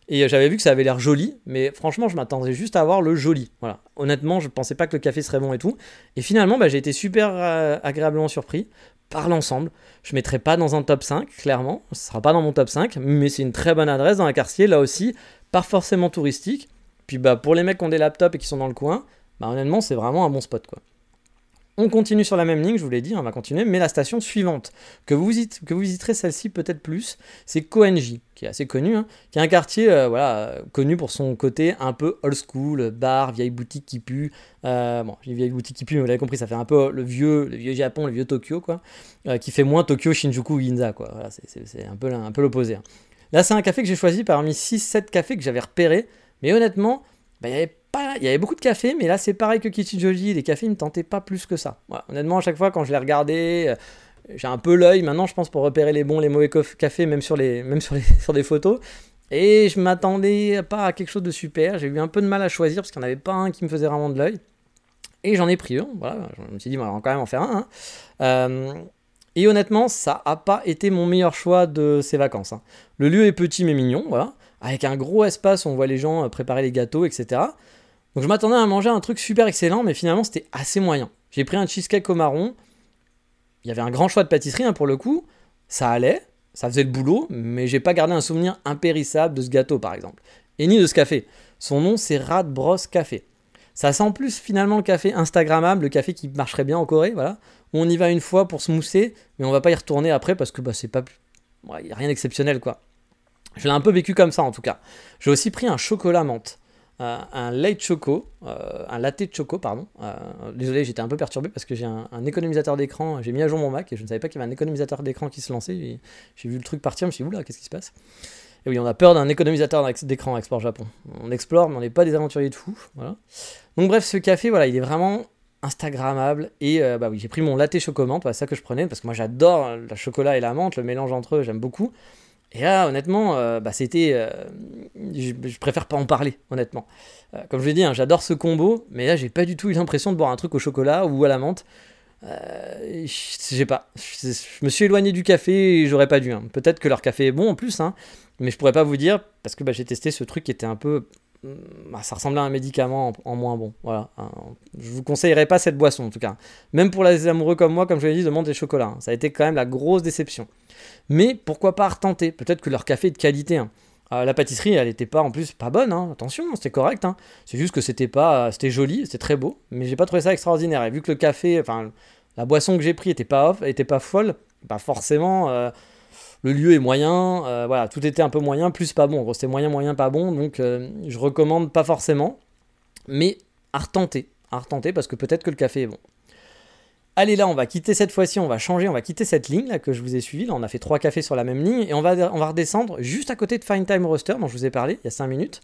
Et euh, j'avais vu que ça avait l'air joli, mais franchement, je m'attendais juste à avoir le joli. Voilà. Honnêtement, je pensais pas que le café serait bon et tout. Et finalement, bah, j'ai été super euh, agréablement surpris par l'ensemble. Je ne mettrai pas dans un top 5, clairement. Ce sera pas dans mon top 5, mais c'est une très bonne adresse dans un quartier, là aussi, pas forcément touristique. Puis bah, pour les mecs qui ont des laptops et qui sont dans le coin, bah, honnêtement, c'est vraiment un bon spot. quoi. On continue sur la même ligne, je vous l'ai dit, on va continuer, mais la station suivante, que vous, que vous visiterez celle-ci peut-être plus, c'est Koenji, qui est assez connu, hein, qui est un quartier euh, voilà, connu pour son côté un peu old school, bar, vieille boutique qui pue. Euh, bon, j'ai vieille boutique qui pue, mais vous l'avez compris, ça fait un peu le vieux, le vieux Japon, le vieux Tokyo, quoi, euh, qui fait moins Tokyo, Shinjuku Ginza, quoi. Voilà, c'est un peu, un peu l'opposé. Hein. Là, c'est un café que j'ai choisi parmi 6-7 cafés que j'avais repérés, mais honnêtement, bah, il y il y avait beaucoup de café, mais là c'est pareil que Kichijoji, les cafés ne me tentaient pas plus que ça. honnêtement, à chaque fois quand je les regardais, euh, j'ai un peu l'œil maintenant, je pense, pour repérer les bons, les mauvais cafés, même sur, les, (laughs) même sur, des photos. Et je m'attendais pas à quelque chose de super. J'ai eu un peu de mal à choisir parce qu'il n'y en avait pas un qui me faisait vraiment de l'œil. Et j'en ai pris un. Voilà, je me suis dit, on va quand même en faire un. Hein. Euh, et honnêtement, ça n'a pas été mon meilleur choix de ces vacances. Hein. Le lieu est petit mais mignon, voilà. Avec un gros espace, on voit les gens euh, préparer les gâteaux, etc. Donc je m'attendais à manger un truc super excellent, mais finalement c'était assez moyen. J'ai pris un cheesecake au marron. Il y avait un grand choix de pâtisserie hein, pour le coup. Ça allait, ça faisait le boulot, mais j'ai pas gardé un souvenir impérissable de ce gâteau par exemple. Et ni de ce café. Son nom c'est Rat Bros Café. Ça sent plus finalement le café Instagrammable, le café qui marcherait bien en Corée, voilà. On y va une fois pour se mousser, mais on va pas y retourner après parce que bah, c'est pas. Il n'y a rien d'exceptionnel quoi. Je l'ai un peu vécu comme ça en tout cas. J'ai aussi pris un chocolat menthe. Euh, un late choco, euh, un latte choco, pardon. Euh, désolé, j'étais un peu perturbé parce que j'ai un, économisateur d'écran. J'ai mis à jour mon Mac et je ne savais pas qu'il y avait un économisateur d'écran qui se lançait. J'ai vu le truc partir, je me suis dit, oula, qu'est-ce qui se passe? Et oui, on a peur d'un économisateur d'écran Export Japon. On explore, mais on n'est pas des aventuriers de fou. Donc, bref, ce café, voilà, il est vraiment Instagrammable. Et bah oui, j'ai pris mon latte chocomante, c'est ça que je prenais, parce que moi j'adore le chocolat et la menthe, le mélange entre eux, j'aime beaucoup. Et là, honnêtement, euh, bah, c'était. Euh, je, préfère pas en parler, honnêtement. Euh, comme je l'ai dit, hein, j'adore ce combo, mais là, j'ai pas du tout eu l'impression de boire un truc au chocolat ou à la menthe. je pas. Je, me suis éloigné du café et j'aurais pas dû. Hein. Peut-être que leur café est bon en plus, hein, mais je pourrais pas vous dire parce que bah, j'ai testé ce truc qui était un peu bah, ça ressemblait à un médicament en, moins bon. Voilà. Je vous conseillerais pas cette boisson en tout cas. Même pour les amoureux comme moi, comme je l'ai dit, demande des chocolats. Hein. Ça a été quand même la grosse déception. Mais pourquoi pas retenter? Peut-être que leur café est de qualité. Hein. Euh, la pâtisserie, elle n'était pas en plus pas bonne. Hein. Attention, c'était correct. C'est juste que c'était pas, c'était joli, c'était très beau, mais j'ai pas trouvé ça extraordinaire. Et vu que le café, enfin la boisson que j'ai pris était pas off, était pas folle, bah forcément. Euh, le lieu est moyen, euh, voilà, tout était un peu moyen, plus pas bon. C'était moyen, moyen, pas bon, donc euh, je recommande pas forcément, mais à retenter, à retenter parce que peut-être que le café est bon. Allez là, on va quitter cette fois-ci, on va changer, on va quitter cette ligne là que je vous ai suivie. Là, on a fait trois cafés sur la même ligne et on va, on va redescendre juste à côté de Fine Time Roaster dont je vous ai parlé il y a 5 minutes.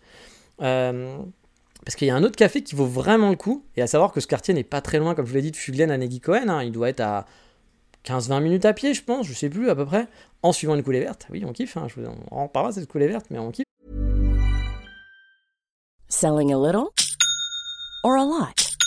Euh, parce qu'il y a un autre café qui vaut vraiment le coup, et à savoir que ce quartier n'est pas très loin, comme je vous l'ai dit, de Fuglen à Neggy Cohen. Hein. il doit être à 15-20 minutes à pied, je pense, je sais plus à peu près, en suivant une coulée verte. Oui, on kiffe, hein, je vous en parlera cette coulée verte, mais on kiffe. Selling a little or a lot?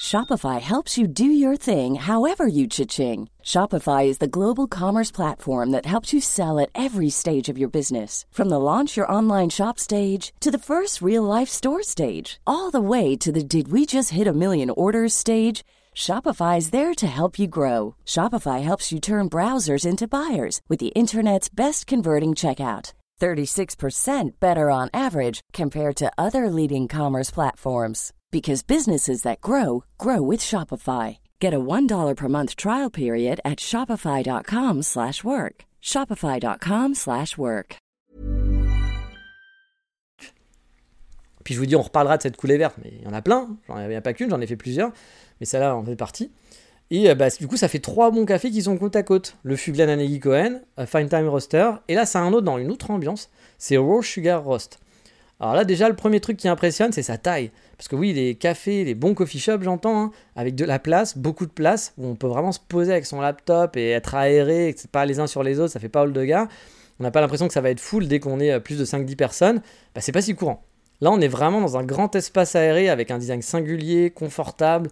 Shopify helps you do your thing however you cha-ching. Shopify is the global commerce platform that helps you sell at every stage of your business. From the launch your online shop stage to the first real life store stage, all the way to the did we just hit a million orders stage. Shopify is there to help you grow. Shopify helps you turn browsers into buyers with the internet's best converting checkout. 36% better on average compared to other leading commerce platforms because businesses that grow grow with Shopify. Get a $1 per month trial period at shopify.com/work. shopify.com/work. Puis je vous dis on reparlera de cette coulée verte mais il y en a plein, j'en ai pas qu'une, j'en ai fait plusieurs mais celle-là en fait partie. Et euh, bah, du coup, ça fait trois bons cafés qui sont côte à côte. Le Fuglen Anegi Cohen, Fine Time Roaster, et là, c'est un autre dans une autre ambiance, c'est Raw Sugar Roast. Alors là, déjà, le premier truc qui impressionne, c'est sa taille. Parce que oui, les cafés, les bons coffee shops, j'entends, hein, avec de la place, beaucoup de place, où on peut vraiment se poser avec son laptop et être aéré, et que c'est pas les uns sur les autres, ça fait pas hall de gars. On n'a pas l'impression que ça va être full dès qu'on est euh, plus de 5-10 personnes. Bah, c'est pas si courant. Là, on est vraiment dans un grand espace aéré avec un design singulier, confortable,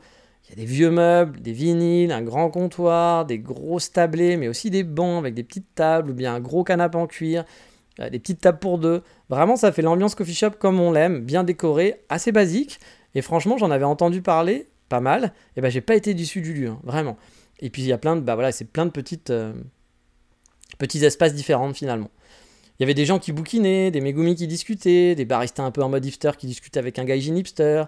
il y a des vieux meubles, des vinyles, un grand comptoir, des grosses tablées, mais aussi des bancs avec des petites tables ou bien un gros canapé en cuir, euh, des petites tables pour deux. Vraiment, ça fait l'ambiance coffee shop comme on l'aime, bien décoré, assez basique. Et franchement, j'en avais entendu parler pas mal. Et ben, j'ai pas été déçu du lieu, hein, vraiment. Et puis il y a plein de, bah voilà, c'est plein de petites, euh, petits espaces différents finalement. Il y avait des gens qui bouquinaient, des Megumi qui discutaient, des baristas un peu en mode hipster qui discutaient avec un gaijin hipster,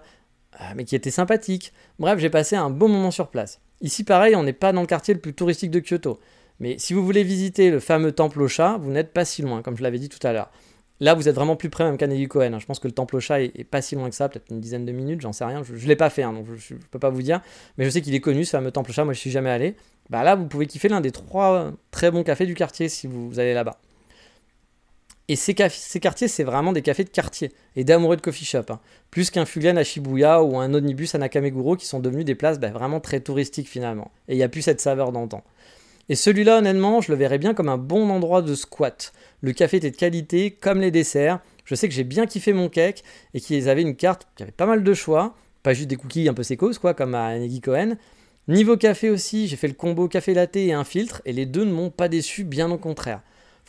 mais qui était sympathique. Bref, j'ai passé un bon moment sur place. Ici, pareil, on n'est pas dans le quartier le plus touristique de Kyoto. Mais si vous voulez visiter le fameux temple au chat, vous n'êtes pas si loin, comme je l'avais dit tout à l'heure. Là, vous êtes vraiment plus près même qu'à Kohen. Hein. Je pense que le temple au chat est, pas si loin que ça, peut-être une dizaine de minutes, j'en sais rien. Je ne l'ai pas fait, hein, donc je ne peux pas vous dire. Mais je sais qu'il est connu, ce fameux temple au chat. Moi, je suis jamais allé. Bah là, vous pouvez kiffer l'un des trois très bons cafés du quartier si vous allez là-bas. Et ces, quartiers, c'est vraiment des cafés de quartier et d'amoureux de coffee shop. Hein. Plus qu'un Fugan à Shibuya ou un Onibus à Nakameguro qui sont devenus des places bah, vraiment très touristiques finalement. Et il n'y a plus cette saveur d'antan. Et celui-là, honnêtement, je le verrais bien comme un bon endroit de squat. Le café était de qualité, comme les desserts. Je sais que j'ai bien kiffé mon cake et qu'ils avaient une carte qui avait pas mal de choix. Pas juste des cookies un peu sécos, quoi, comme à Negi Cohen. Niveau café aussi, j'ai fait le combo café latte et un filtre, et les deux ne m'ont pas déçu, bien au contraire.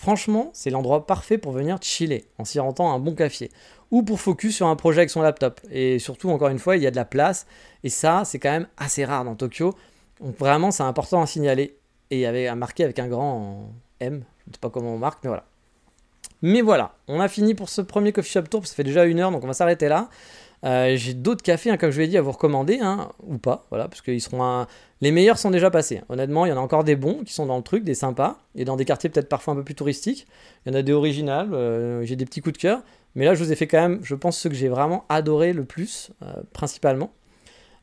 Franchement, c'est l'endroit parfait pour venir chiller en s'y rendant un bon café ou pour focus sur un projet avec son laptop. Et surtout, encore une fois, il y a de la place et ça, c'est quand même assez rare dans Tokyo. Donc vraiment, c'est important à signaler et il y avait à marquer avec un grand M. Je ne sais pas comment on marque, mais voilà. Mais voilà, on a fini pour ce premier coffee shop tour. Ça fait déjà une heure, donc on va s'arrêter là. Euh, j'ai d'autres cafés, hein, comme je vous l'ai dit, à vous recommander, hein, ou pas, voilà, parce qu'ils seront Les meilleurs sont déjà passés. Honnêtement, il y en a encore des bons qui sont dans le truc, des sympas, et dans des quartiers peut-être parfois un peu plus touristiques. Il y en a des originales, euh, j'ai des petits coups de cœur, mais là je vous ai fait quand même, je pense, ceux que j'ai vraiment adoré le plus, euh, principalement.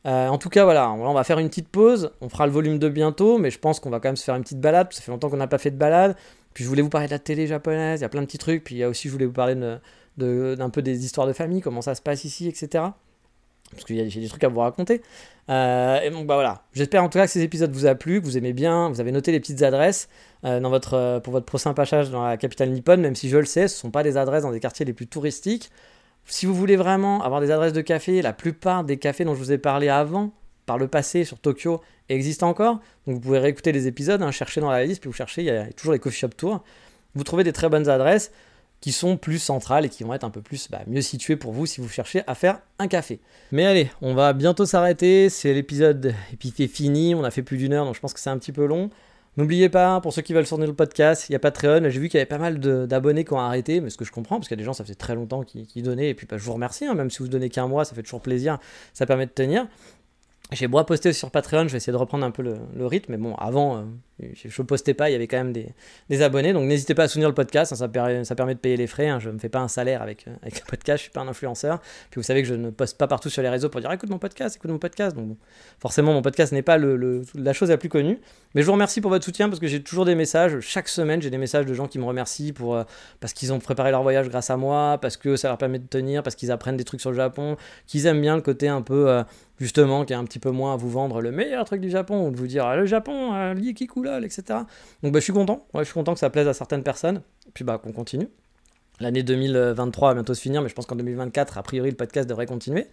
en tout cas, voilà, on va faire une petite pause, on fera le volume 2 bientôt, mais je pense qu'on va quand même se faire une petite balade, ça fait longtemps qu'on n'a pas fait de balade. Puis je voulais vous parler de la télé japonaise, il y a plein de petits trucs, puis il y a aussi, je voulais vous parler d'un peu des histoires de famille, comment ça se passe ici, etc. Parce que j'ai des trucs à vous raconter. Euh, et donc bah voilà, j'espère en tout cas que ces épisodes vous a plu, que vous aimez bien, vous avez noté les petites adresses euh, dans votre, euh, pour votre prochain passage dans la capitale nippone, même si je le sais, ce ne sont pas des adresses dans des quartiers les plus touristiques. Si vous voulez vraiment avoir des adresses de café, la plupart des cafés dont je vous ai parlé avant, par le passé sur Tokyo, existent encore. Donc vous pouvez réécouter les épisodes, hein, chercher dans la liste, puis vous cherchez, il y a toujours les coffee shop tours. Vous trouvez des très bonnes adresses. Qui sont plus centrales et qui vont être un peu plus bah, mieux situées pour vous si vous cherchez à faire un café. Mais allez, on va bientôt s'arrêter, c'est l'épisode est fini, on a fait plus d'une heure donc je pense que c'est un petit peu long. N'oubliez pas, pour ceux qui veulent soutenir le podcast, il y a Patreon. J'ai vu qu'il y avait pas mal d'abonnés qui ont arrêté, mais ce que je comprends, parce qu'il y a des gens, ça faisait très longtemps qui, donnaient. Et puis, bah, je vous remercie, hein, même si vous donnez qu'un mois, ça fait toujours plaisir. Ça permet de tenir. J'ai beau poster sur Patreon, je vais essayer de reprendre un peu le, rythme, mais bon, avant, euh, je ne postais pas, il y avait quand même des, abonnés, donc n'hésitez pas à soutenir le podcast, hein, ça, permet, de payer les frais, hein, je ne me fais pas un salaire avec, euh, avec le podcast, je suis pas un influenceur, puis vous savez que je ne poste pas partout sur les réseaux pour dire écoute mon podcast, écoute mon podcast, donc forcément mon podcast n'est pas la chose la plus connue, mais je vous remercie pour votre soutien parce que j'ai toujours des messages, chaque semaine j'ai des messages de gens qui me remercient pour, euh, parce qu'ils ont préparé leur voyage grâce à moi, parce que ça leur permet de tenir, parce qu'ils apprennent des trucs sur le Japon, qu'ils aiment bien le côté un peu justement, qui est un petit peu moins à vous vendre le meilleur truc du Japon, ou de vous dire ah, le Japon, euh, etc. Donc bah, je suis content, je suis content que ça plaise à certaines personnes, puis bah qu'on continue. L'année 2023 va bientôt se finir, mais je pense qu'en 2024, a priori, le podcast devrait continuer.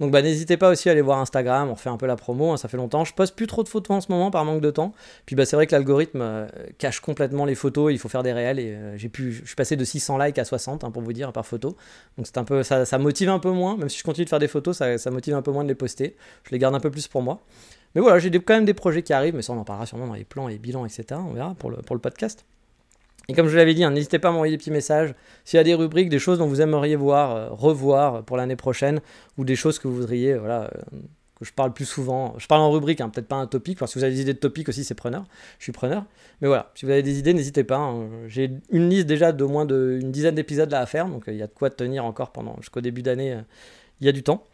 Donc bah, n'hésitez pas aussi à aller voir Instagram, on refait un peu la promo, hein, ça fait longtemps. Je poste plus trop de photos en ce moment par manque de temps. Puis bah, c'est vrai que l'algorithme euh, cache complètement les photos, il faut faire des réels. Et euh, j'ai je suis passé de 600 likes à 60, hein, pour vous dire, par photo. Donc c'est un peu, ça, motive un peu moins, même si je continue de faire des photos, ça motive un peu moins de les poster. Je les garde un peu plus pour moi. Mais voilà, j'ai quand même des projets qui arrivent, mais ça on en parlera sûrement dans les plans et bilans, etc. On verra pour le, podcast. Et comme je vous l'avais dit, hein, n'hésitez pas à m'envoyer des petits messages. S'il y a des rubriques, des choses dont vous aimeriez voir, euh, revoir pour l'année prochaine, ou des choses que vous voudriez, voilà, euh, que je parle plus souvent. Je parle en rubrique, hein, peut-être pas un topic. Enfin, si vous avez des idées de topic aussi, c'est preneur. Je suis preneur. Mais voilà, si vous avez des idées, n'hésitez pas. Hein. J'ai une liste déjà de moins d'une dizaine d'épisodes à faire, donc euh, il y a de quoi tenir encore pendant jusqu'au début d'année. Il y a du temps.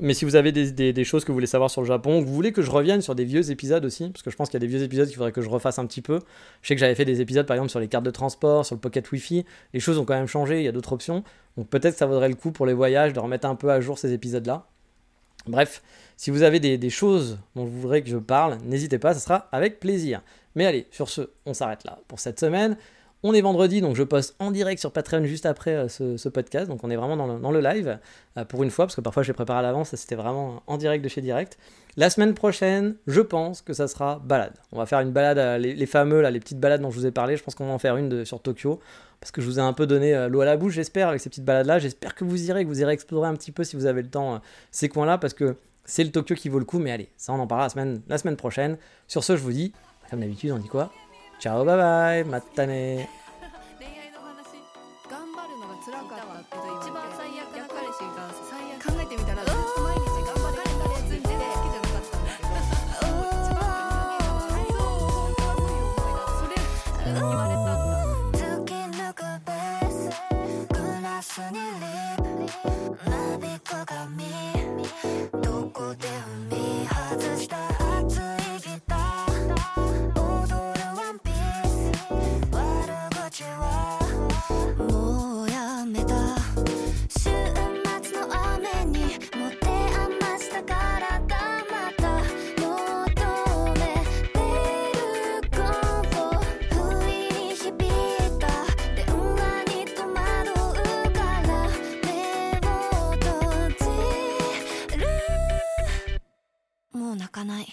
Mais si vous avez des, choses que vous voulez savoir sur le Japon, vous voulez que je revienne sur des vieux épisodes aussi, parce que je pense qu'il y a des vieux épisodes qu'il faudrait que je refasse un petit peu. Je sais que j'avais fait des épisodes par exemple sur les cartes de transport, sur le pocket Wi-Fi. Les choses ont quand même changé, il y a d'autres options. Donc peut-être que ça vaudrait le coup pour les voyages de remettre un peu à jour ces épisodes-là. Bref, si vous avez des, des choses dont vous voudrez que je parle, n'hésitez pas, ce sera avec plaisir. Mais allez, sur ce, on s'arrête là pour cette semaine. On est vendredi, donc je poste en direct sur Patreon juste après euh, ce, podcast. Donc on est vraiment dans le, live euh, pour une fois, parce que parfois je l'ai préparé à l'avance, c'était vraiment en direct de chez Direct. La semaine prochaine, je pense que ça sera balade. On va faire une balade, euh, les, fameux, là, les petites balades dont je vous ai parlé. Je pense qu'on va en faire une sur Tokyo, parce que je vous ai un peu donné l'eau à la bouche, j'espère, avec ces petites balades-là. J'espère que vous irez, que vous irez explorer un petit peu si vous avez le temps ces coins-là, parce que c'est le Tokyo qui vaut le coup. Mais allez, ça on en parlera la semaine, la semaine prochaine. Sur ce, je vous dis, comme d'habitude, on dit quoi? チャオバイバイ。またね泣かない。